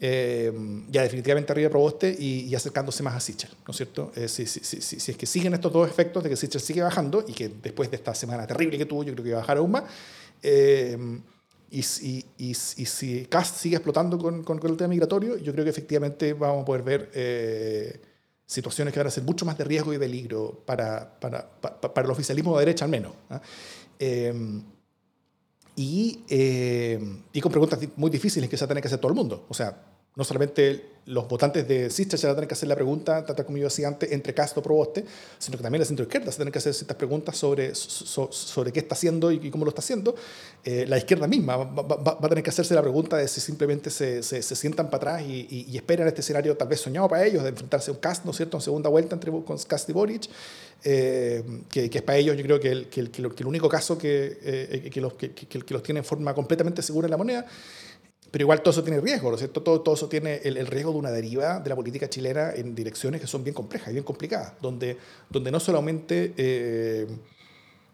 Eh, ya definitivamente arriba de Proboste y, acercándose más a Sichel, ¿no es cierto? Eh, si, si, si, si, es que siguen estos dos efectos de que Sichel sigue bajando y que después de esta semana terrible que tuvo, yo creo que va a bajar aún más. Y, y, y, si Cast sigue explotando con, con, con, el tema migratorio, yo creo que efectivamente vamos a poder ver situaciones que van a ser mucho más de riesgo y peligro para, para, para, el oficialismo de derecha al menos. ¿ah? Eh, y, eh, y, con preguntas muy difíciles que se tiene que hacer todo el mundo. O sea, no solamente los votantes de Sister se van a tener que hacer la pregunta, tal como yo decía antes, entre Castro Proboste, sino que también la centro izquierda se tienen que hacer ciertas preguntas sobre, sobre qué está haciendo y, cómo lo está haciendo. Eh, la izquierda misma va, a tener que hacerse la pregunta de si simplemente se, se, sientan para atrás y, y, esperan este escenario tal vez soñado para ellos, de enfrentarse a un Cast, ¿no es cierto?, en segunda vuelta entre con Cast y Boric, eh, que, que, es para ellos yo creo que el, que el, que el único caso que, eh, que, los, que los tiene en forma completamente segura en la moneda. Pero igual todo eso tiene riesgo, ¿no es cierto? Todo, todo eso tiene el, riesgo de una deriva de la política chilena en direcciones que son bien complejas bien complicadas, donde, donde no solamente, eh,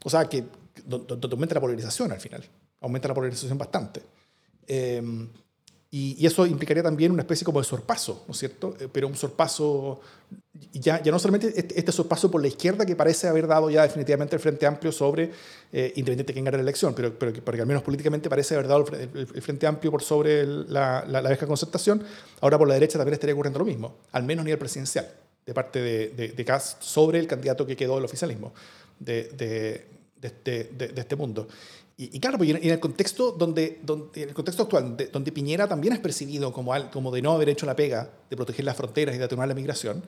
o sea, que donde, aumenta la polarización al final, aumenta la polarización bastante. Eh, y, eso implicaría también una especie como de sorpaso, ¿no es cierto? Eh, pero un sorpaso, ya, ya no solamente este, este, sorpaso por la izquierda que parece haber dado ya definitivamente el Frente Amplio sobre, eh, independiente de quién gane la elección, pero, pero, porque al menos políticamente parece haber dado el, Frente Amplio por sobre la, la, la, vieja concertación, ahora por la derecha también estaría ocurriendo lo mismo, al menos a nivel presidencial, de parte de, de, de Kass sobre el candidato que quedó del oficialismo de, de, de, este mundo. Y, claro, pues, en el contexto, donde, donde, en el contexto actual, donde, Piñera también es percibido como, como de no haber hecho la pega de proteger las fronteras y de atenuar la migración,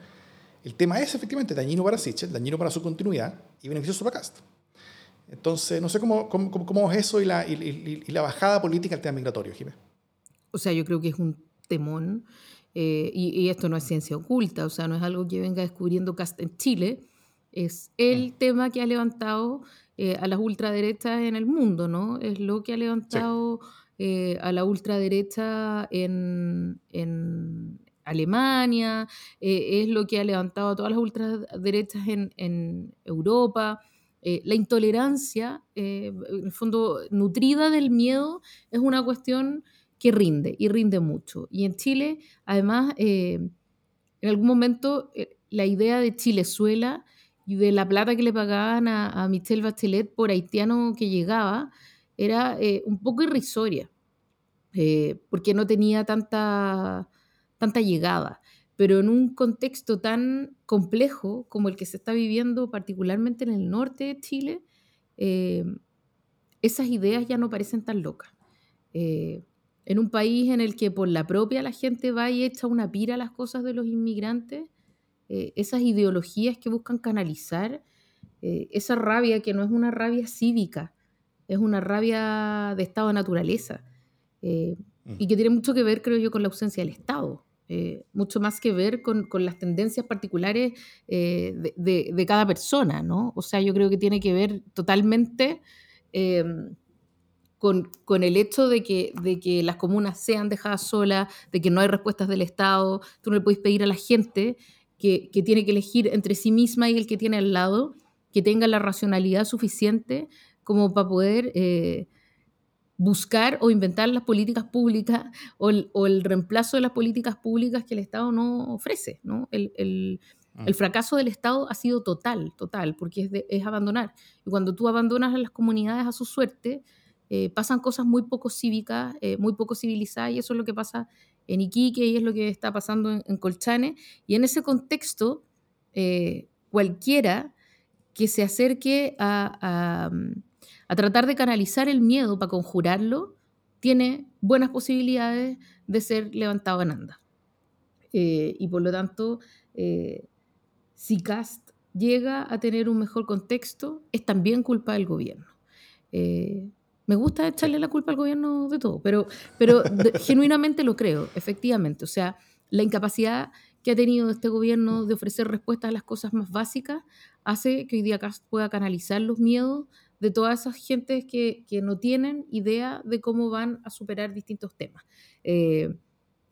el tema es efectivamente dañino para Sichel, dañino para su continuidad y beneficioso para Cast. Entonces, no sé cómo, cómo, cómo es eso y la, y, la, bajada política al tema migratorio, Jiménez. O sea, yo creo que es un temón eh, y, esto no es ciencia oculta, o sea, no es algo que venga descubriendo Cast en Chile, es el mm. tema que ha levantado eh, a las ultraderechas en el mundo, ¿no? Es lo que ha levantado eh, a la ultraderecha en, en, Alemania, es lo que ha levantado a todas las ultraderechas en, en Europa. la intolerancia, en el fondo, nutrida del miedo, es una cuestión que rinde y rinde mucho. Y en Chile, además, en algún momento, la idea de Chilezuela y de la plata que le pagaban a, Michelle Bachelet por haitiano que llegaba era eh, un poco irrisoria, eh, porque no tenía tanta, tanta llegada. Pero en un contexto tan complejo como el que se está viviendo, particularmente en el norte de Chile, eh, esas ideas ya no parecen tan locas. en un país en el que por la propia la gente va y echa una pira a las cosas de los inmigrantes, eh, esas ideologías que buscan canalizar, eh, esa rabia que no es una rabia cívica, es una rabia de estado de naturaleza, eh, y que tiene mucho que ver, creo yo, con la ausencia del Estado. mucho más que ver con, las tendencias particulares de, cada persona, ¿no? O sea, yo creo que tiene que ver totalmente con, con, el hecho de que, de que las comunas sean dejadas solas, de que no hay respuestas del Estado, tú no le puedes pedir a la gente que, tiene que elegir entre sí misma y el que tiene al lado, que tenga la racionalidad suficiente como para poder eh, buscar o inventar las políticas públicas o el, reemplazo de las políticas públicas que el Estado no ofrece. ¿no? El, mm. fracaso del Estado ha sido total, total, porque es, es, abandonar. Y cuando tú abandonas a las comunidades a su suerte, eh, pasan cosas muy poco cívicas, eh, muy poco civilizadas, y eso es lo que pasa en Iquique y es lo que está pasando en, Colchane. Y en ese contexto, eh, cualquiera que se acerque a, tratar de canalizar el miedo para conjurarlo, tiene buenas posibilidades de ser levantado en anda. y por lo tanto, si Cast llega a tener un mejor contexto, es también culpa del gobierno. Me gusta echarle la culpa al gobierno de todo, pero, pero [laughs] genuinamente lo creo, efectivamente. O sea, la incapacidad que ha tenido este gobierno de ofrecer respuestas a las cosas más básicas hace que hoy día pueda canalizar los miedos de todas esas gentes que, que no tienen idea de cómo van a superar distintos temas. Eh,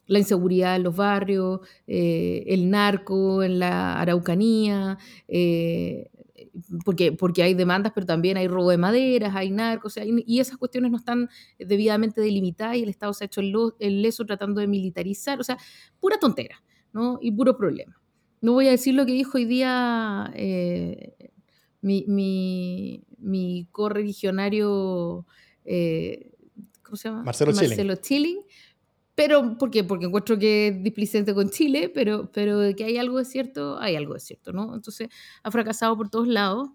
la inseguridad en los barrios, eh, el narco en la Araucanía, eh, porque, porque hay demandas, pero también hay robo de maderas, hay narcos, y esas cuestiones no están debidamente delimitadas y el Estado se ha hecho el, leso tratando de militarizar, o sea, pura tontera, ¿no? Y puro problema. No voy a decir lo que dijo hoy día eh, mi, mi, mi correligionario, eh, ¿cómo se llama? Marcelo, Marcelo Chilling pero, ¿por qué? Porque encuentro que es displicente con Chile, pero, pero de que hay algo de cierto, hay algo de cierto, ¿no? Entonces, ha fracasado por todos lados.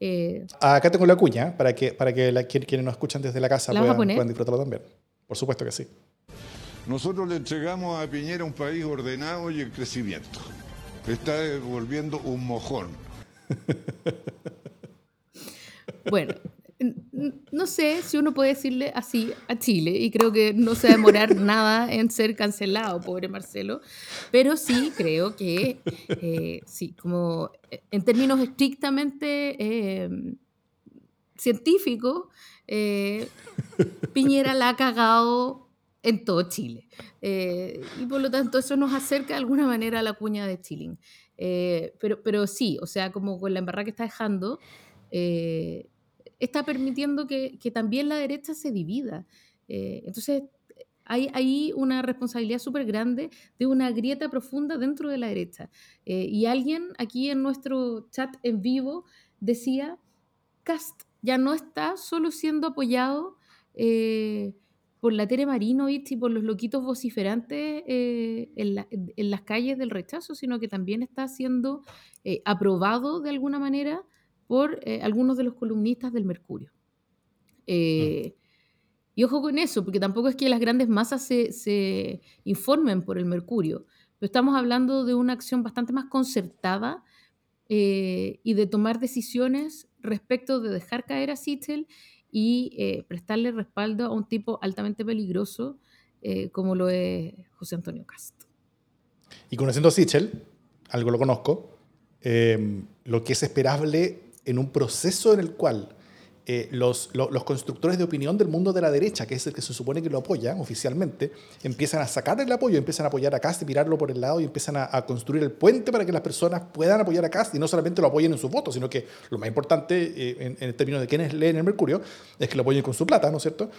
Eh, Acá tengo la cuña para que, para que la, quienes nos escuchan desde la casa puedan, puedan, disfrutarlo también. Por supuesto que sí. Nosotros le entregamos a Piñera un país ordenado y en crecimiento. Está volviendo un mojón. bueno, no sé si uno puede decirle así a Chile y creo que no se va a demorar [laughs] nada en ser cancelado, pobre Marcelo, pero sí creo que, eh, sí, como en términos estrictamente eh, científicos, eh, Piñera la ha cagado en todo Chile. y por lo tanto eso nos acerca de alguna manera a la cuña de Chilling. pero, pero sí, o sea, como con la embarrada que está dejando, está permitiendo que, también la derecha se divida. Eh, entonces, hay una responsabilidad súper grande de una grieta profunda dentro de la derecha. Eh, y alguien aquí en nuestro chat en vivo decía, Cast ya no está solo siendo apoyado eh, por la Tere Marinovich y por los loquitos vociferantes en, las calles del rechazo, sino que también está siendo aprobado de alguna manera por eh, algunos de los columnistas del Mercurio. Eh, y ojo con eso, porque tampoco es que las grandes masas se, informen por el Mercurio, pero estamos hablando de una acción bastante más concertada eh, y de tomar decisiones respecto de dejar caer a Sichel y prestarle respaldo a un tipo altamente peligroso como lo es José Antonio Castro. Y conociendo a Sichel, algo lo conozco, lo que es esperable en un proceso en el cual eh, los, los, constructores de opinión del mundo de la derecha, que es el que se supone que lo apoya oficialmente, empiezan a sacar el apoyo, empiezan a apoyar a Cast y mirarlo por el lado y empiezan a, construir el puente para que las personas puedan apoyar a Cast y no solamente lo apoyen en sus votos, sino que lo más importante eh, en, en, términos de quienes leen el Mercurio es que lo apoyen con su plata, ¿no es cierto?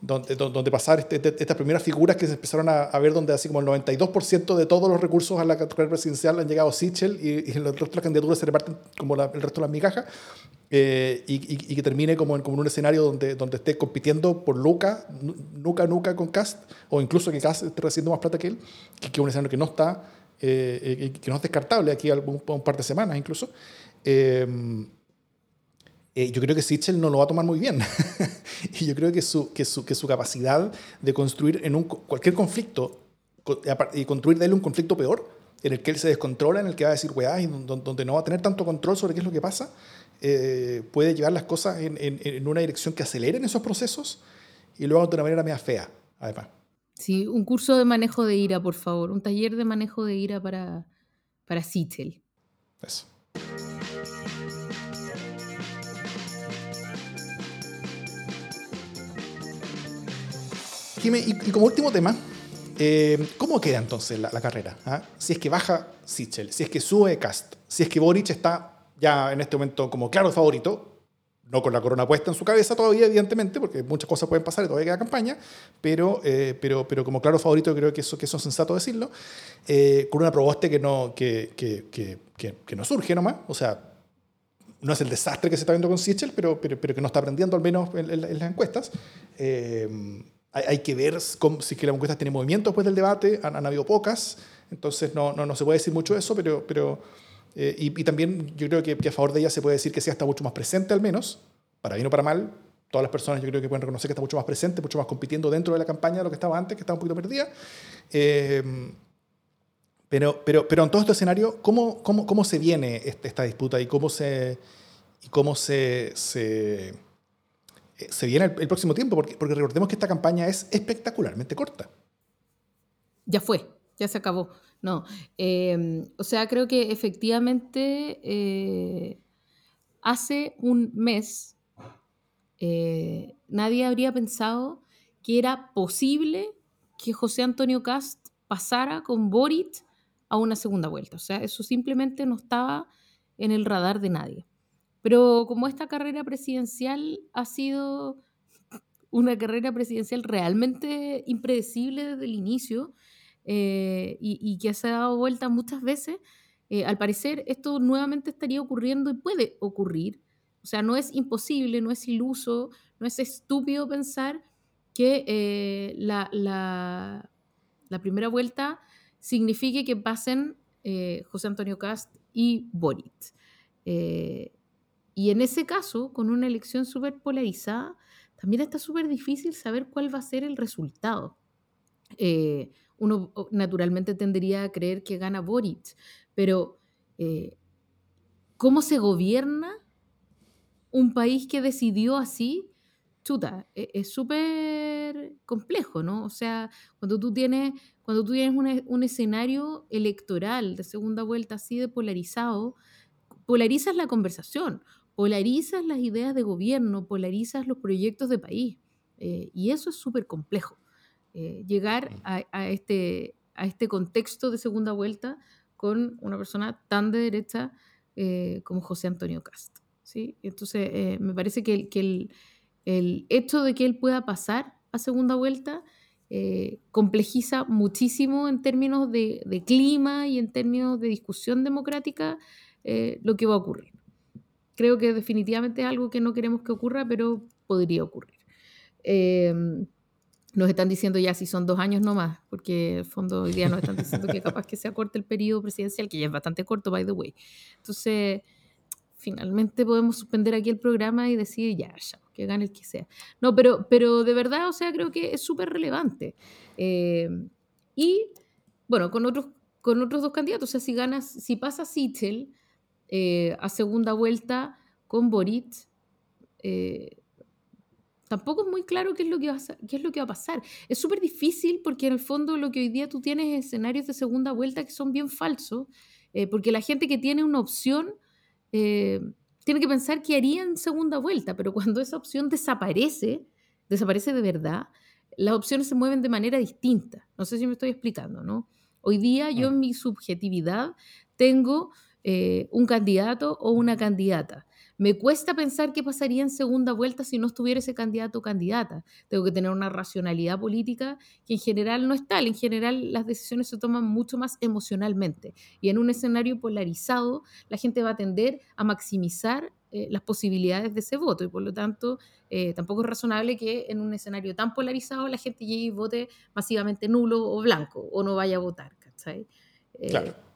Donde, donde pasar este, este, estas primeras figuras que se empezaron a, ver, donde así como el 92% de todos los recursos a la carrera presidencial han llegado a Sichel y, y de las candidaturas se reparten como el resto de las migajas, eh, y, y, que termine como en, como un escenario donde, donde esté compitiendo por Luca, nuca nuca con Cast, o incluso que Cast esté recibiendo más plata que él, que, es un escenario que no está, eh, eh, que no es descartable aquí a un, un, par de semanas incluso. Eh, yo creo que Sichel no lo va a tomar muy bien. [laughs] y yo creo que su, que su, que su capacidad de construir en un, cualquier conflicto y construir de él un conflicto peor, en el que él se descontrola, en el que va a decir weá, y donde no va a tener tanto control sobre qué es lo que pasa, eh, puede llevar las cosas en, en, una dirección que aceleren esos procesos y luego de una manera media fea, además. Sí, un curso de manejo de ira, por favor, un taller de manejo de ira para, para Sichel. Eso. Y, como último tema, eh, ¿cómo queda entonces la, carrera? Ah? Si es que baja Sichel, si es que sube Cast, si es que Boric está ya en este momento como claro favorito, no con la corona puesta en su cabeza todavía, evidentemente, porque muchas cosas pueden pasar y todavía queda campaña, pero, eh, pero, pero como claro favorito creo que eso, que eso es sensato decirlo, eh, con una proboste que no, que, que, que, que, no surge nomás, o sea, no es el desastre que se está viendo con Sichel, pero, pero, pero que no está aprendiendo al menos en, las encuestas. Eh, hay, que ver si que la encuesta tiene movimiento después del debate, han, habido pocas, entonces no, no, no, se puede decir mucho eso, pero, pero eh, y, también yo creo que, a favor de ella se puede decir que sí está mucho más presente al menos, para bien o para mal, todas las personas yo creo que pueden reconocer que está mucho más presente, mucho más compitiendo dentro de la campaña de lo que estaba antes, que estaba un poquito perdida. Eh, pero, pero, pero en todo este escenario, ¿cómo, cómo, cómo se viene este, esta disputa y cómo se, y cómo se, se se viene el, próximo tiempo, porque, porque recordemos que esta campaña es espectacularmente corta. Ya fue, ya se acabó. No, em, o sea, creo que efectivamente eh, hace un mes eh, nadie habría pensado que era posible que José Antonio Cast pasara con Boric a una segunda vuelta. O sea, eso simplemente no estaba en el radar de nadie. Pero como esta carrera presidencial ha sido una carrera presidencial realmente impredecible desde el inicio eh, y, que se ha dado vuelta muchas veces, eh, al parecer esto nuevamente estaría ocurriendo y puede ocurrir. O sea, no es imposible, no es iluso, no es estúpido pensar que eh, la, la, primera vuelta signifique que pasen José Antonio Cast y Boric. Y en ese caso, con una elección súper polarizada, también está súper difícil saber cuál va a ser el resultado. Eh, uno naturalmente tendería a creer que gana Boric, pero eh, ¿cómo se gobierna un país que decidió así? Chuta, e, es súper complejo, ¿no? O sea, cuando tú tienes, cuando tú tienes un, un escenario electoral de segunda vuelta así de polarizado, polarizas la conversación polarizas las ideas de gobierno, polarizas los proyectos de país. Eh, y eso es súper complejo. Eh, llegar a, este, a este contexto de segunda vuelta con una persona tan de derecha eh, como José Antonio Cast. ¿sí? Entonces, me parece que, el, el, hecho de que él pueda pasar a segunda vuelta complejiza muchísimo en términos de, de, clima y en términos de discusión democrática lo que va a ocurrir creo que definitivamente es algo que no queremos que ocurra, pero podría ocurrir. Em, nos están diciendo ya si son dos años no más, porque en el fondo hoy día nos están diciendo que capaz que se acorte el periodo presidencial, que ya es bastante corto, by the way. Entonces, finalmente podemos suspender aquí el programa y decir ya, ya que gane el que sea. No, pero, pero de verdad, o sea, creo que es súper relevante. Em, y bueno, con otros, con otros dos candidatos, o sea, si ganas, si pasa Sichel, eh, a segunda vuelta con Boric, eh, tampoco es muy claro qué es lo que va a, qué es lo que va a pasar. Es súper difícil porque en el fondo lo que hoy día tú tienes es escenarios de segunda vuelta que son bien falsos, eh, porque la gente que tiene una opción tiene que pensar qué haría en segunda vuelta, pero cuando esa opción desaparece, desaparece de verdad, las opciones se mueven de manera distinta. No sé si me estoy explicando, ¿no? Hoy día yo en mi subjetividad tengo eh, un candidato o una candidata. Me cuesta pensar qué pasaría en segunda vuelta si no estuviera ese candidato o candidata. Tengo que tener una racionalidad política que en general no es tal. En general las decisiones se toman mucho más emocionalmente. Y en un escenario polarizado, la gente va a tender a maximizar eh, las posibilidades de ese voto. Y por lo tanto, eh, tampoco es razonable que en un escenario tan polarizado la gente llegue y vote masivamente nulo o blanco o no vaya a votar. ¿cachai? Claro.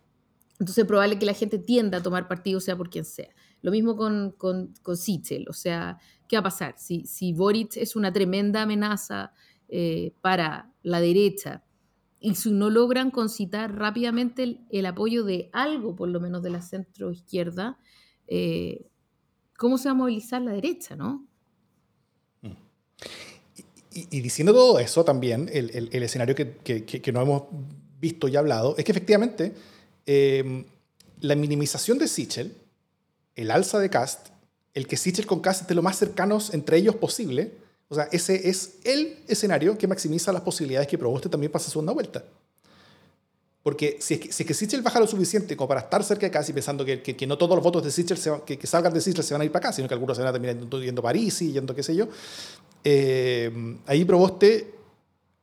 Entonces es probable que la gente tienda a tomar partido, sea por quien sea. Lo mismo con, con, con Sichel, o sea, ¿qué va a pasar? Si, si Boric es una tremenda amenaza eh, para la derecha y si no logran concitar rápidamente el, apoyo de algo, por lo menos de la centro izquierda, eh, ¿cómo se va a movilizar la derecha, no? Y, diciendo todo eso también, el, el, escenario que, que, que, no hemos visto y hablado, es que efectivamente eh, la minimización de Sichel el alza de Cast, el que Sichel con Cast esté lo más cercanos entre ellos posible, o sea, ese es el escenario que maximiza las posibilidades que Proboste también pase segunda vuelta. Porque si es, que, si es que Sichel baja lo suficiente como para estar cerca de Cast y pensando que, que, no todos los votos de Sichel que, salgan de Sichel se van a ir para acá, sino que algunos se van a terminar yendo a París y yendo qué sé yo, eh, ahí Proboste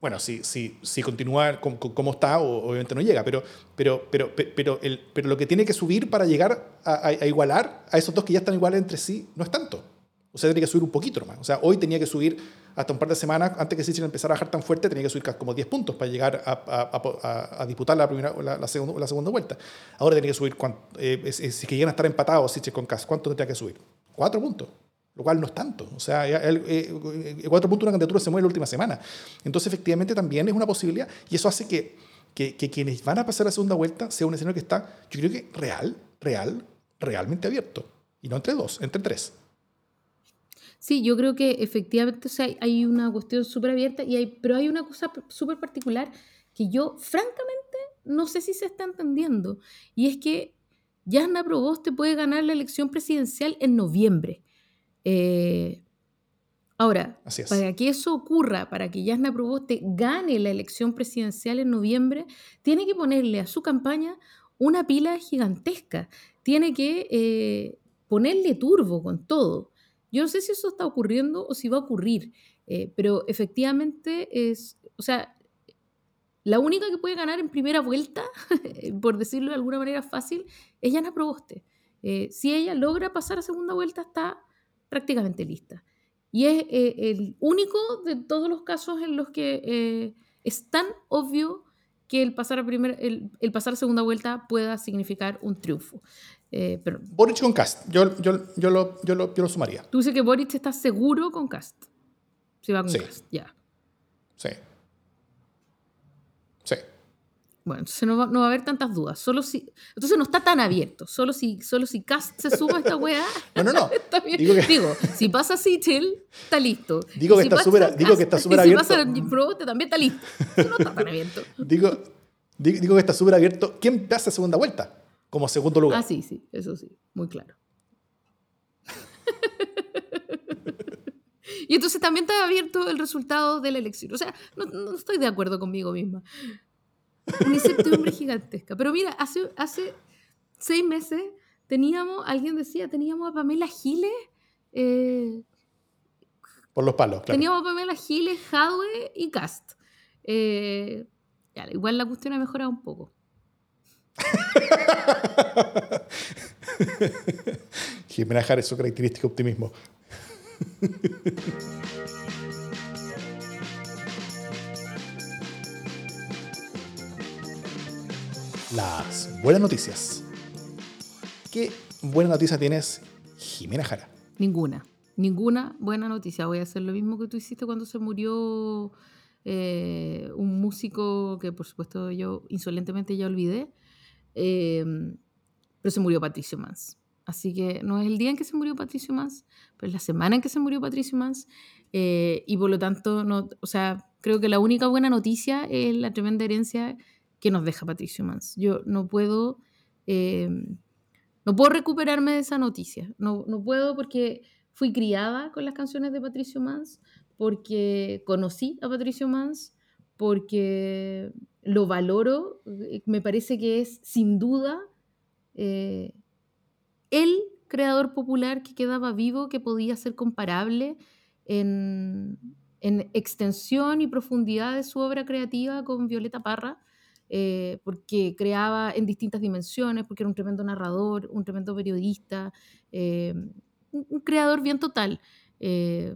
bueno, si, si, si continúa como, está, obviamente no llega, pero, pero, pero, pero, el, pero lo que tiene que subir para llegar a, igualar a esos dos que ya están iguales entre sí no es tanto. O sea, tiene que subir un poquito nomás. O sea, hoy tenía que subir hasta un par de semanas, antes que Sitchin empezara a bajar tan fuerte, tenía que subir como 10 puntos para llegar a, a, disputar la, primera, la, segunda, la segunda vuelta. Ahora tiene que subir, eh, si que llegan a estar empatados Sitchin con Cas, ¿cuánto tendría que subir? Cuatro puntos lo cual no es tanto. O sea, el, eh, cuatro puntos de una candidatura se mueve la última semana. Entonces, efectivamente, también es una posibilidad y eso hace que, quienes van a pasar a segunda vuelta sea un escenario que está, yo creo que real, real, realmente abierto. Y no entre dos, entre tres. Sí, yo creo que efectivamente o sea, hay una cuestión súper abierta, y hay, pero hay una cosa súper particular que yo, francamente, no sé si se está entendiendo. Y es que Yasna Proboste puede ganar la elección presidencial en noviembre. Eh, ahora, para que eso ocurra, para que Yasna Proboste gane la elección presidencial en noviembre, tiene que ponerle a su campaña una pila gigantesca. Tiene que eh, ponerle turbo con todo. Yo no sé si eso está ocurriendo o si va a ocurrir, eh, pero efectivamente es, o sea, la única que puede ganar en primera vuelta, [laughs] por decirlo prácticamente lista. Y es eh, el único de todos los casos en los que eh, es tan obvio que el pasar, a primer, el, pasar a segunda vuelta pueda significar un triunfo. Eh, pero, Boric con Cast, yo, yo, yo, lo, yo, lo, yo lo sumaría. Tú dices que Boric está seguro con Cast. Si va con sí. Cast, ya. Sí. Sí. Bueno, entonces no va, no va, a haber tantas dudas. Solo si, entonces no está tan abierto. Solo si, solo si Cast se suma a esta weá. [laughs] no, no, no. [laughs] Está bien. Digo, que... digo, si pasa Sichel, está listo. Digo que, si está super, digo que está [laughs] súper abierto. Si pasa Proboste, también está listo. No está tan abierto. digo, digo que está súper abierto. ¿Quién pasa segunda vuelta? Como segundo lugar. Ah, sí, sí. Eso sí. Muy claro. y entonces también está abierto el resultado de la elección. O sea, no, no estoy de acuerdo conmigo misma. Una incertidumbre gigantesca. Pero mira, hace, hace seis meses teníamos, alguien decía, teníamos a Pamela Giles. Eh, Por los palos, claro. Teníamos a Pamela Giles, Hadwe y Cast. Eh, ya, igual la cuestión ha mejorado un poco. [laughs] Jimena Jara su característico optimismo. [laughs] las buenas noticias. ¿Qué buena noticia tienes, Jimena Jara? Ninguna. Ninguna buena noticia. Voy a hacer lo mismo que tú hiciste cuando se murió eh, un músico que, por supuesto, yo insolentemente ya olvidé. Em, pero se murió Patricio Mans. Así que no es el día en que se murió Patricio Mans, pero es la semana en que se murió Patricio Mans. Eh, y por lo tanto, no, o sea, creo que la única buena noticia es la tremenda herencia que nos deja Patricio Mans. Yo no puedo, eh, no puedo recuperarme de esa noticia. No, no puedo porque fui criada con las canciones de Patricio Mans, porque conocí a Patricio Mans, porque lo valoro. Eh, me parece que es sin duda eh, el creador popular que quedaba vivo, que podía ser comparable en, en extensión y profundidad de su obra creativa con Violeta Parra. Eh, porque creaba en distintas dimensiones, porque era un tremendo narrador, un tremendo periodista, eh, un, creador bien total, eh,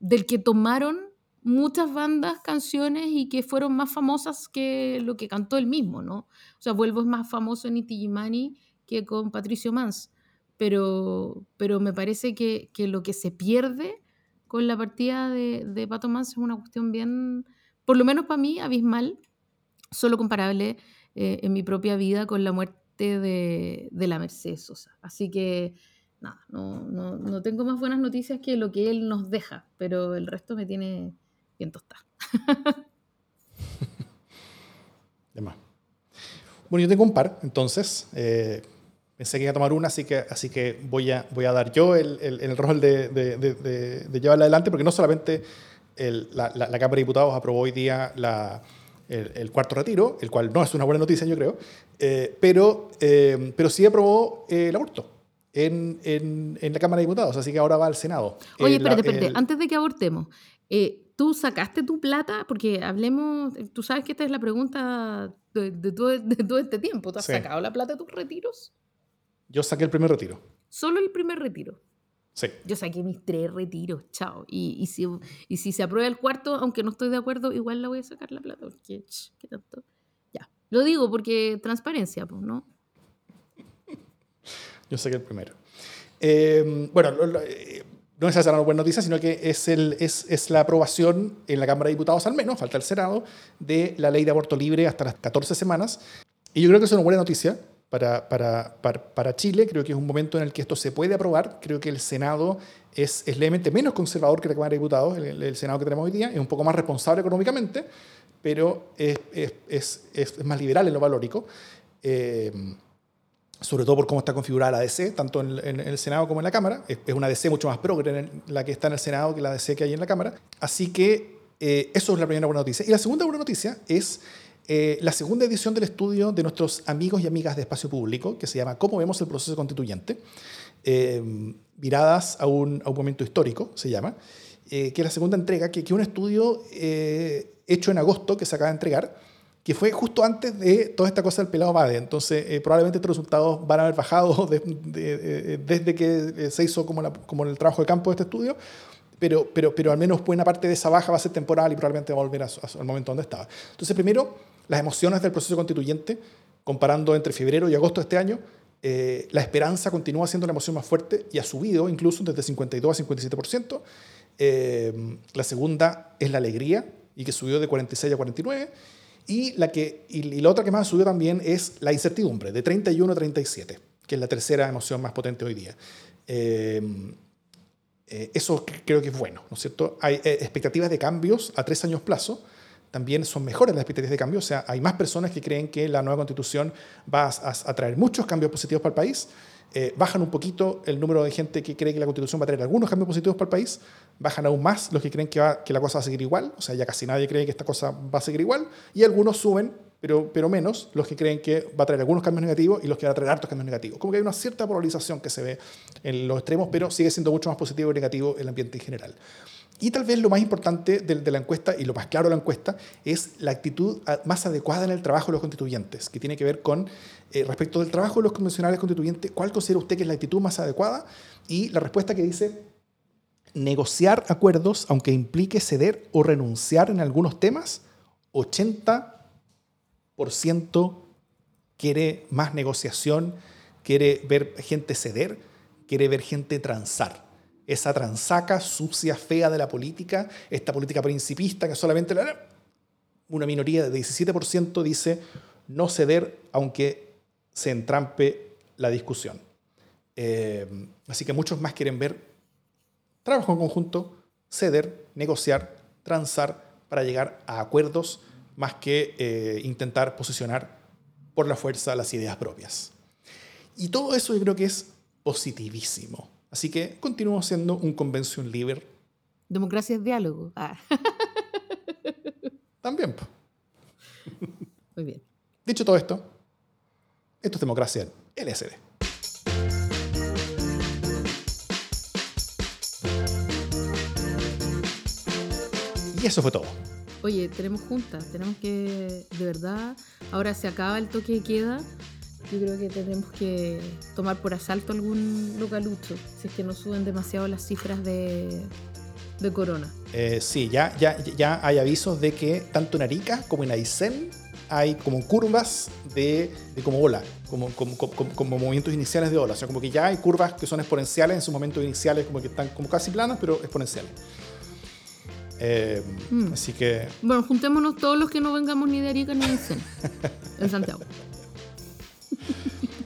del que tomaron muchas bandas canciones y que fueron más famosas que lo que cantó él mismo, ¿no? O sea, Vuelvo es más famoso en Itigimani que con Patricio Mans, pero, pero me parece que, que lo que se pierde con la partida de, de Pato Mans es una cuestión bien, por lo menos para mí, abismal, solo comparable eh, en mi propia vida con la muerte de, la Mercedes Sosa. Así que nada, no, no, tengo más buenas noticias que lo que él nos deja, pero el resto me tiene bien tostada. [laughs] Bueno, yo tengo un par, entonces. Eh, pensé que iba a tomar una, así que, así que voy, a, voy a dar yo el, el, rol de, de, de, llevarla adelante, porque no solamente la, la, Cámara de Diputados aprobó hoy día la, el, cuarto retiro, el cual no es una buena noticia, yo creo, eh, pero, eh, pero sí aprobó el aborto. En, en, en, la Cámara de Diputados, así que ahora va al Senado. Oye, espérate, espérate, antes de que abortemos, eh, ¿tú sacaste tu plata? Porque hablemos, tú sabes que esta es la pregunta de, todo, de todo, este tiempo, ¿tú has sacado la plata de tus retiros? Yo saqué el primer retiro. Solo el primer retiro. Sí. Yo saqué mis tres retiros, chao. Y, y, si, y si se aprueba el cuarto, aunque no estoy de acuerdo, igual la voy a sacar la plata. Porque, ¿qué tanto? Ya. Lo digo porque transparencia, pues, ¿no? Yo saqué el primero. Eh, bueno, eh, no es esa la buena noticia, sino que es, el, es, es, la aprobación en la Cámara de Diputados, al menos, falta el Senado, de la ley de aborto libre hasta las 14 semanas. Y yo creo que es una buena noticia, para, Chile. Creo que es un momento en el que esto se puede aprobar. Creo que el Senado es, es levemente menos conservador que la Cámara de Diputados. El, Senado que tenemos hoy día es un poco más responsable económicamente, pero es más liberal en lo valórico. Eh, sobre todo por cómo está configurada la DC, tanto en, el Senado como en la Cámara. Es, una DC mucho más progre la que está en el Senado que la DC que hay en la Cámara. Así que eh, eso es la primera buena noticia. Y la segunda buena noticia es eh, la segunda edición del estudio de nuestros amigos y amigas de espacio público, que se llama ¿Cómo vemos el proceso constituyente? Eh, miradas a un, a un, momento histórico, se llama, eh, que es la segunda entrega, que es un estudio hecho en agosto que se acaba de entregar, que fue justo antes de toda esta cosa del pelado Bade. Entonces, probablemente estos resultados van a haber bajado [laughs] desde que se hizo como, la, como el trabajo de campo de este estudio, pero, pero, pero al menos buena parte de esa baja va a ser temporal y probablemente va a volver al momento donde estaba. Entonces, primero, las emociones del proceso constituyente, comparando entre febrero y agosto de este año, eh, la esperanza continúa siendo la emoción más fuerte y ha subido incluso desde 52 a 57%. Eh, la segunda es la alegría y que subió de 46 a 49. Y la, que, y, la otra que más subió también es la incertidumbre, de 31 a 37, que es la tercera emoción más potente hoy día. Eh, eso creo que es bueno, ¿no es cierto? Hay expectativas de cambios a tres años plazo también son mejores las expectativas de cambio. O sea, hay más personas que creen que la nueva constitución va a, traer muchos cambios positivos para el país. Eh, bajan un poquito el número de gente que cree que la constitución va a traer algunos cambios positivos para el país. Bajan aún más los que creen que, que la cosa va a seguir igual. O sea, ya casi nadie cree que esta cosa va a seguir igual. Y algunos suben, pero, pero menos, los que creen que va a traer algunos cambios negativos y los que va a traer hartos cambios negativos. Como que hay una cierta polarización que se ve en los extremos, pero sigue siendo mucho más positivo y negativo el ambiente en general. Y tal vez lo más importante de, la encuesta, y lo más claro de la encuesta, es la actitud más adecuada en el trabajo de los constituyentes, que tiene que ver con, eh, respecto del trabajo de los convencionales constituyentes, ¿cuál considera usted que es la actitud más adecuada? Y la respuesta que dice, negociar acuerdos, aunque implique ceder o renunciar en algunos temas, 80% quiere más negociación, quiere ver gente ceder, quiere ver gente transar esa transaca sucia, fea de la política, esta política principista que solamente una minoría de 17% dice no ceder aunque se entrampe la discusión. Eh, así que muchos más quieren ver trabajo en conjunto, ceder, negociar, transar para llegar a acuerdos más que eh, intentar posicionar por la fuerza las ideas propias. Y todo eso yo creo que es positivísimo. Así que continuamos siendo un convención libre. Democracia es diálogo. Ah. [laughs] También. Muy bien. Dicho todo esto, esto es democracia en LSD. Y eso fue todo. Oye, tenemos juntas, tenemos que, de verdad, ahora se acaba el toque de queda. Yo creo que tenemos que tomar por asalto algún localucho, si es que no suben demasiado las cifras de, de corona. Eh, sí, ya, ya, ya hay avisos de que tanto en Arica como en Aysén hay como curvas de, de como ola, como, como, como, como movimientos iniciales de ola. O sea, como que ya hay curvas que son exponenciales en sus momentos iniciales, como que están como casi planas, pero exponenciales. Eh, Mm. Así que Bueno, juntémonos todos los que no vengamos ni de Arica ni de Aysén, [laughs] en Santiago.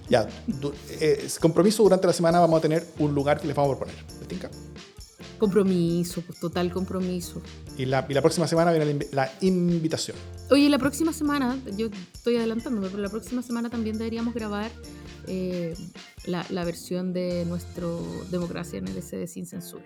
ya, du- eh, compromiso durante la semana vamos a tener un lugar que les vamos a proponer. ¿Les tinca? Compromiso, pues total compromiso. Y la, y la próxima semana viene la, invi- la invitación. Oye, la próxima semana, yo estoy adelantándome, pero la próxima semana también deberíamos grabar eh, la, la versión de nuestro Democracia en LSD sin censura.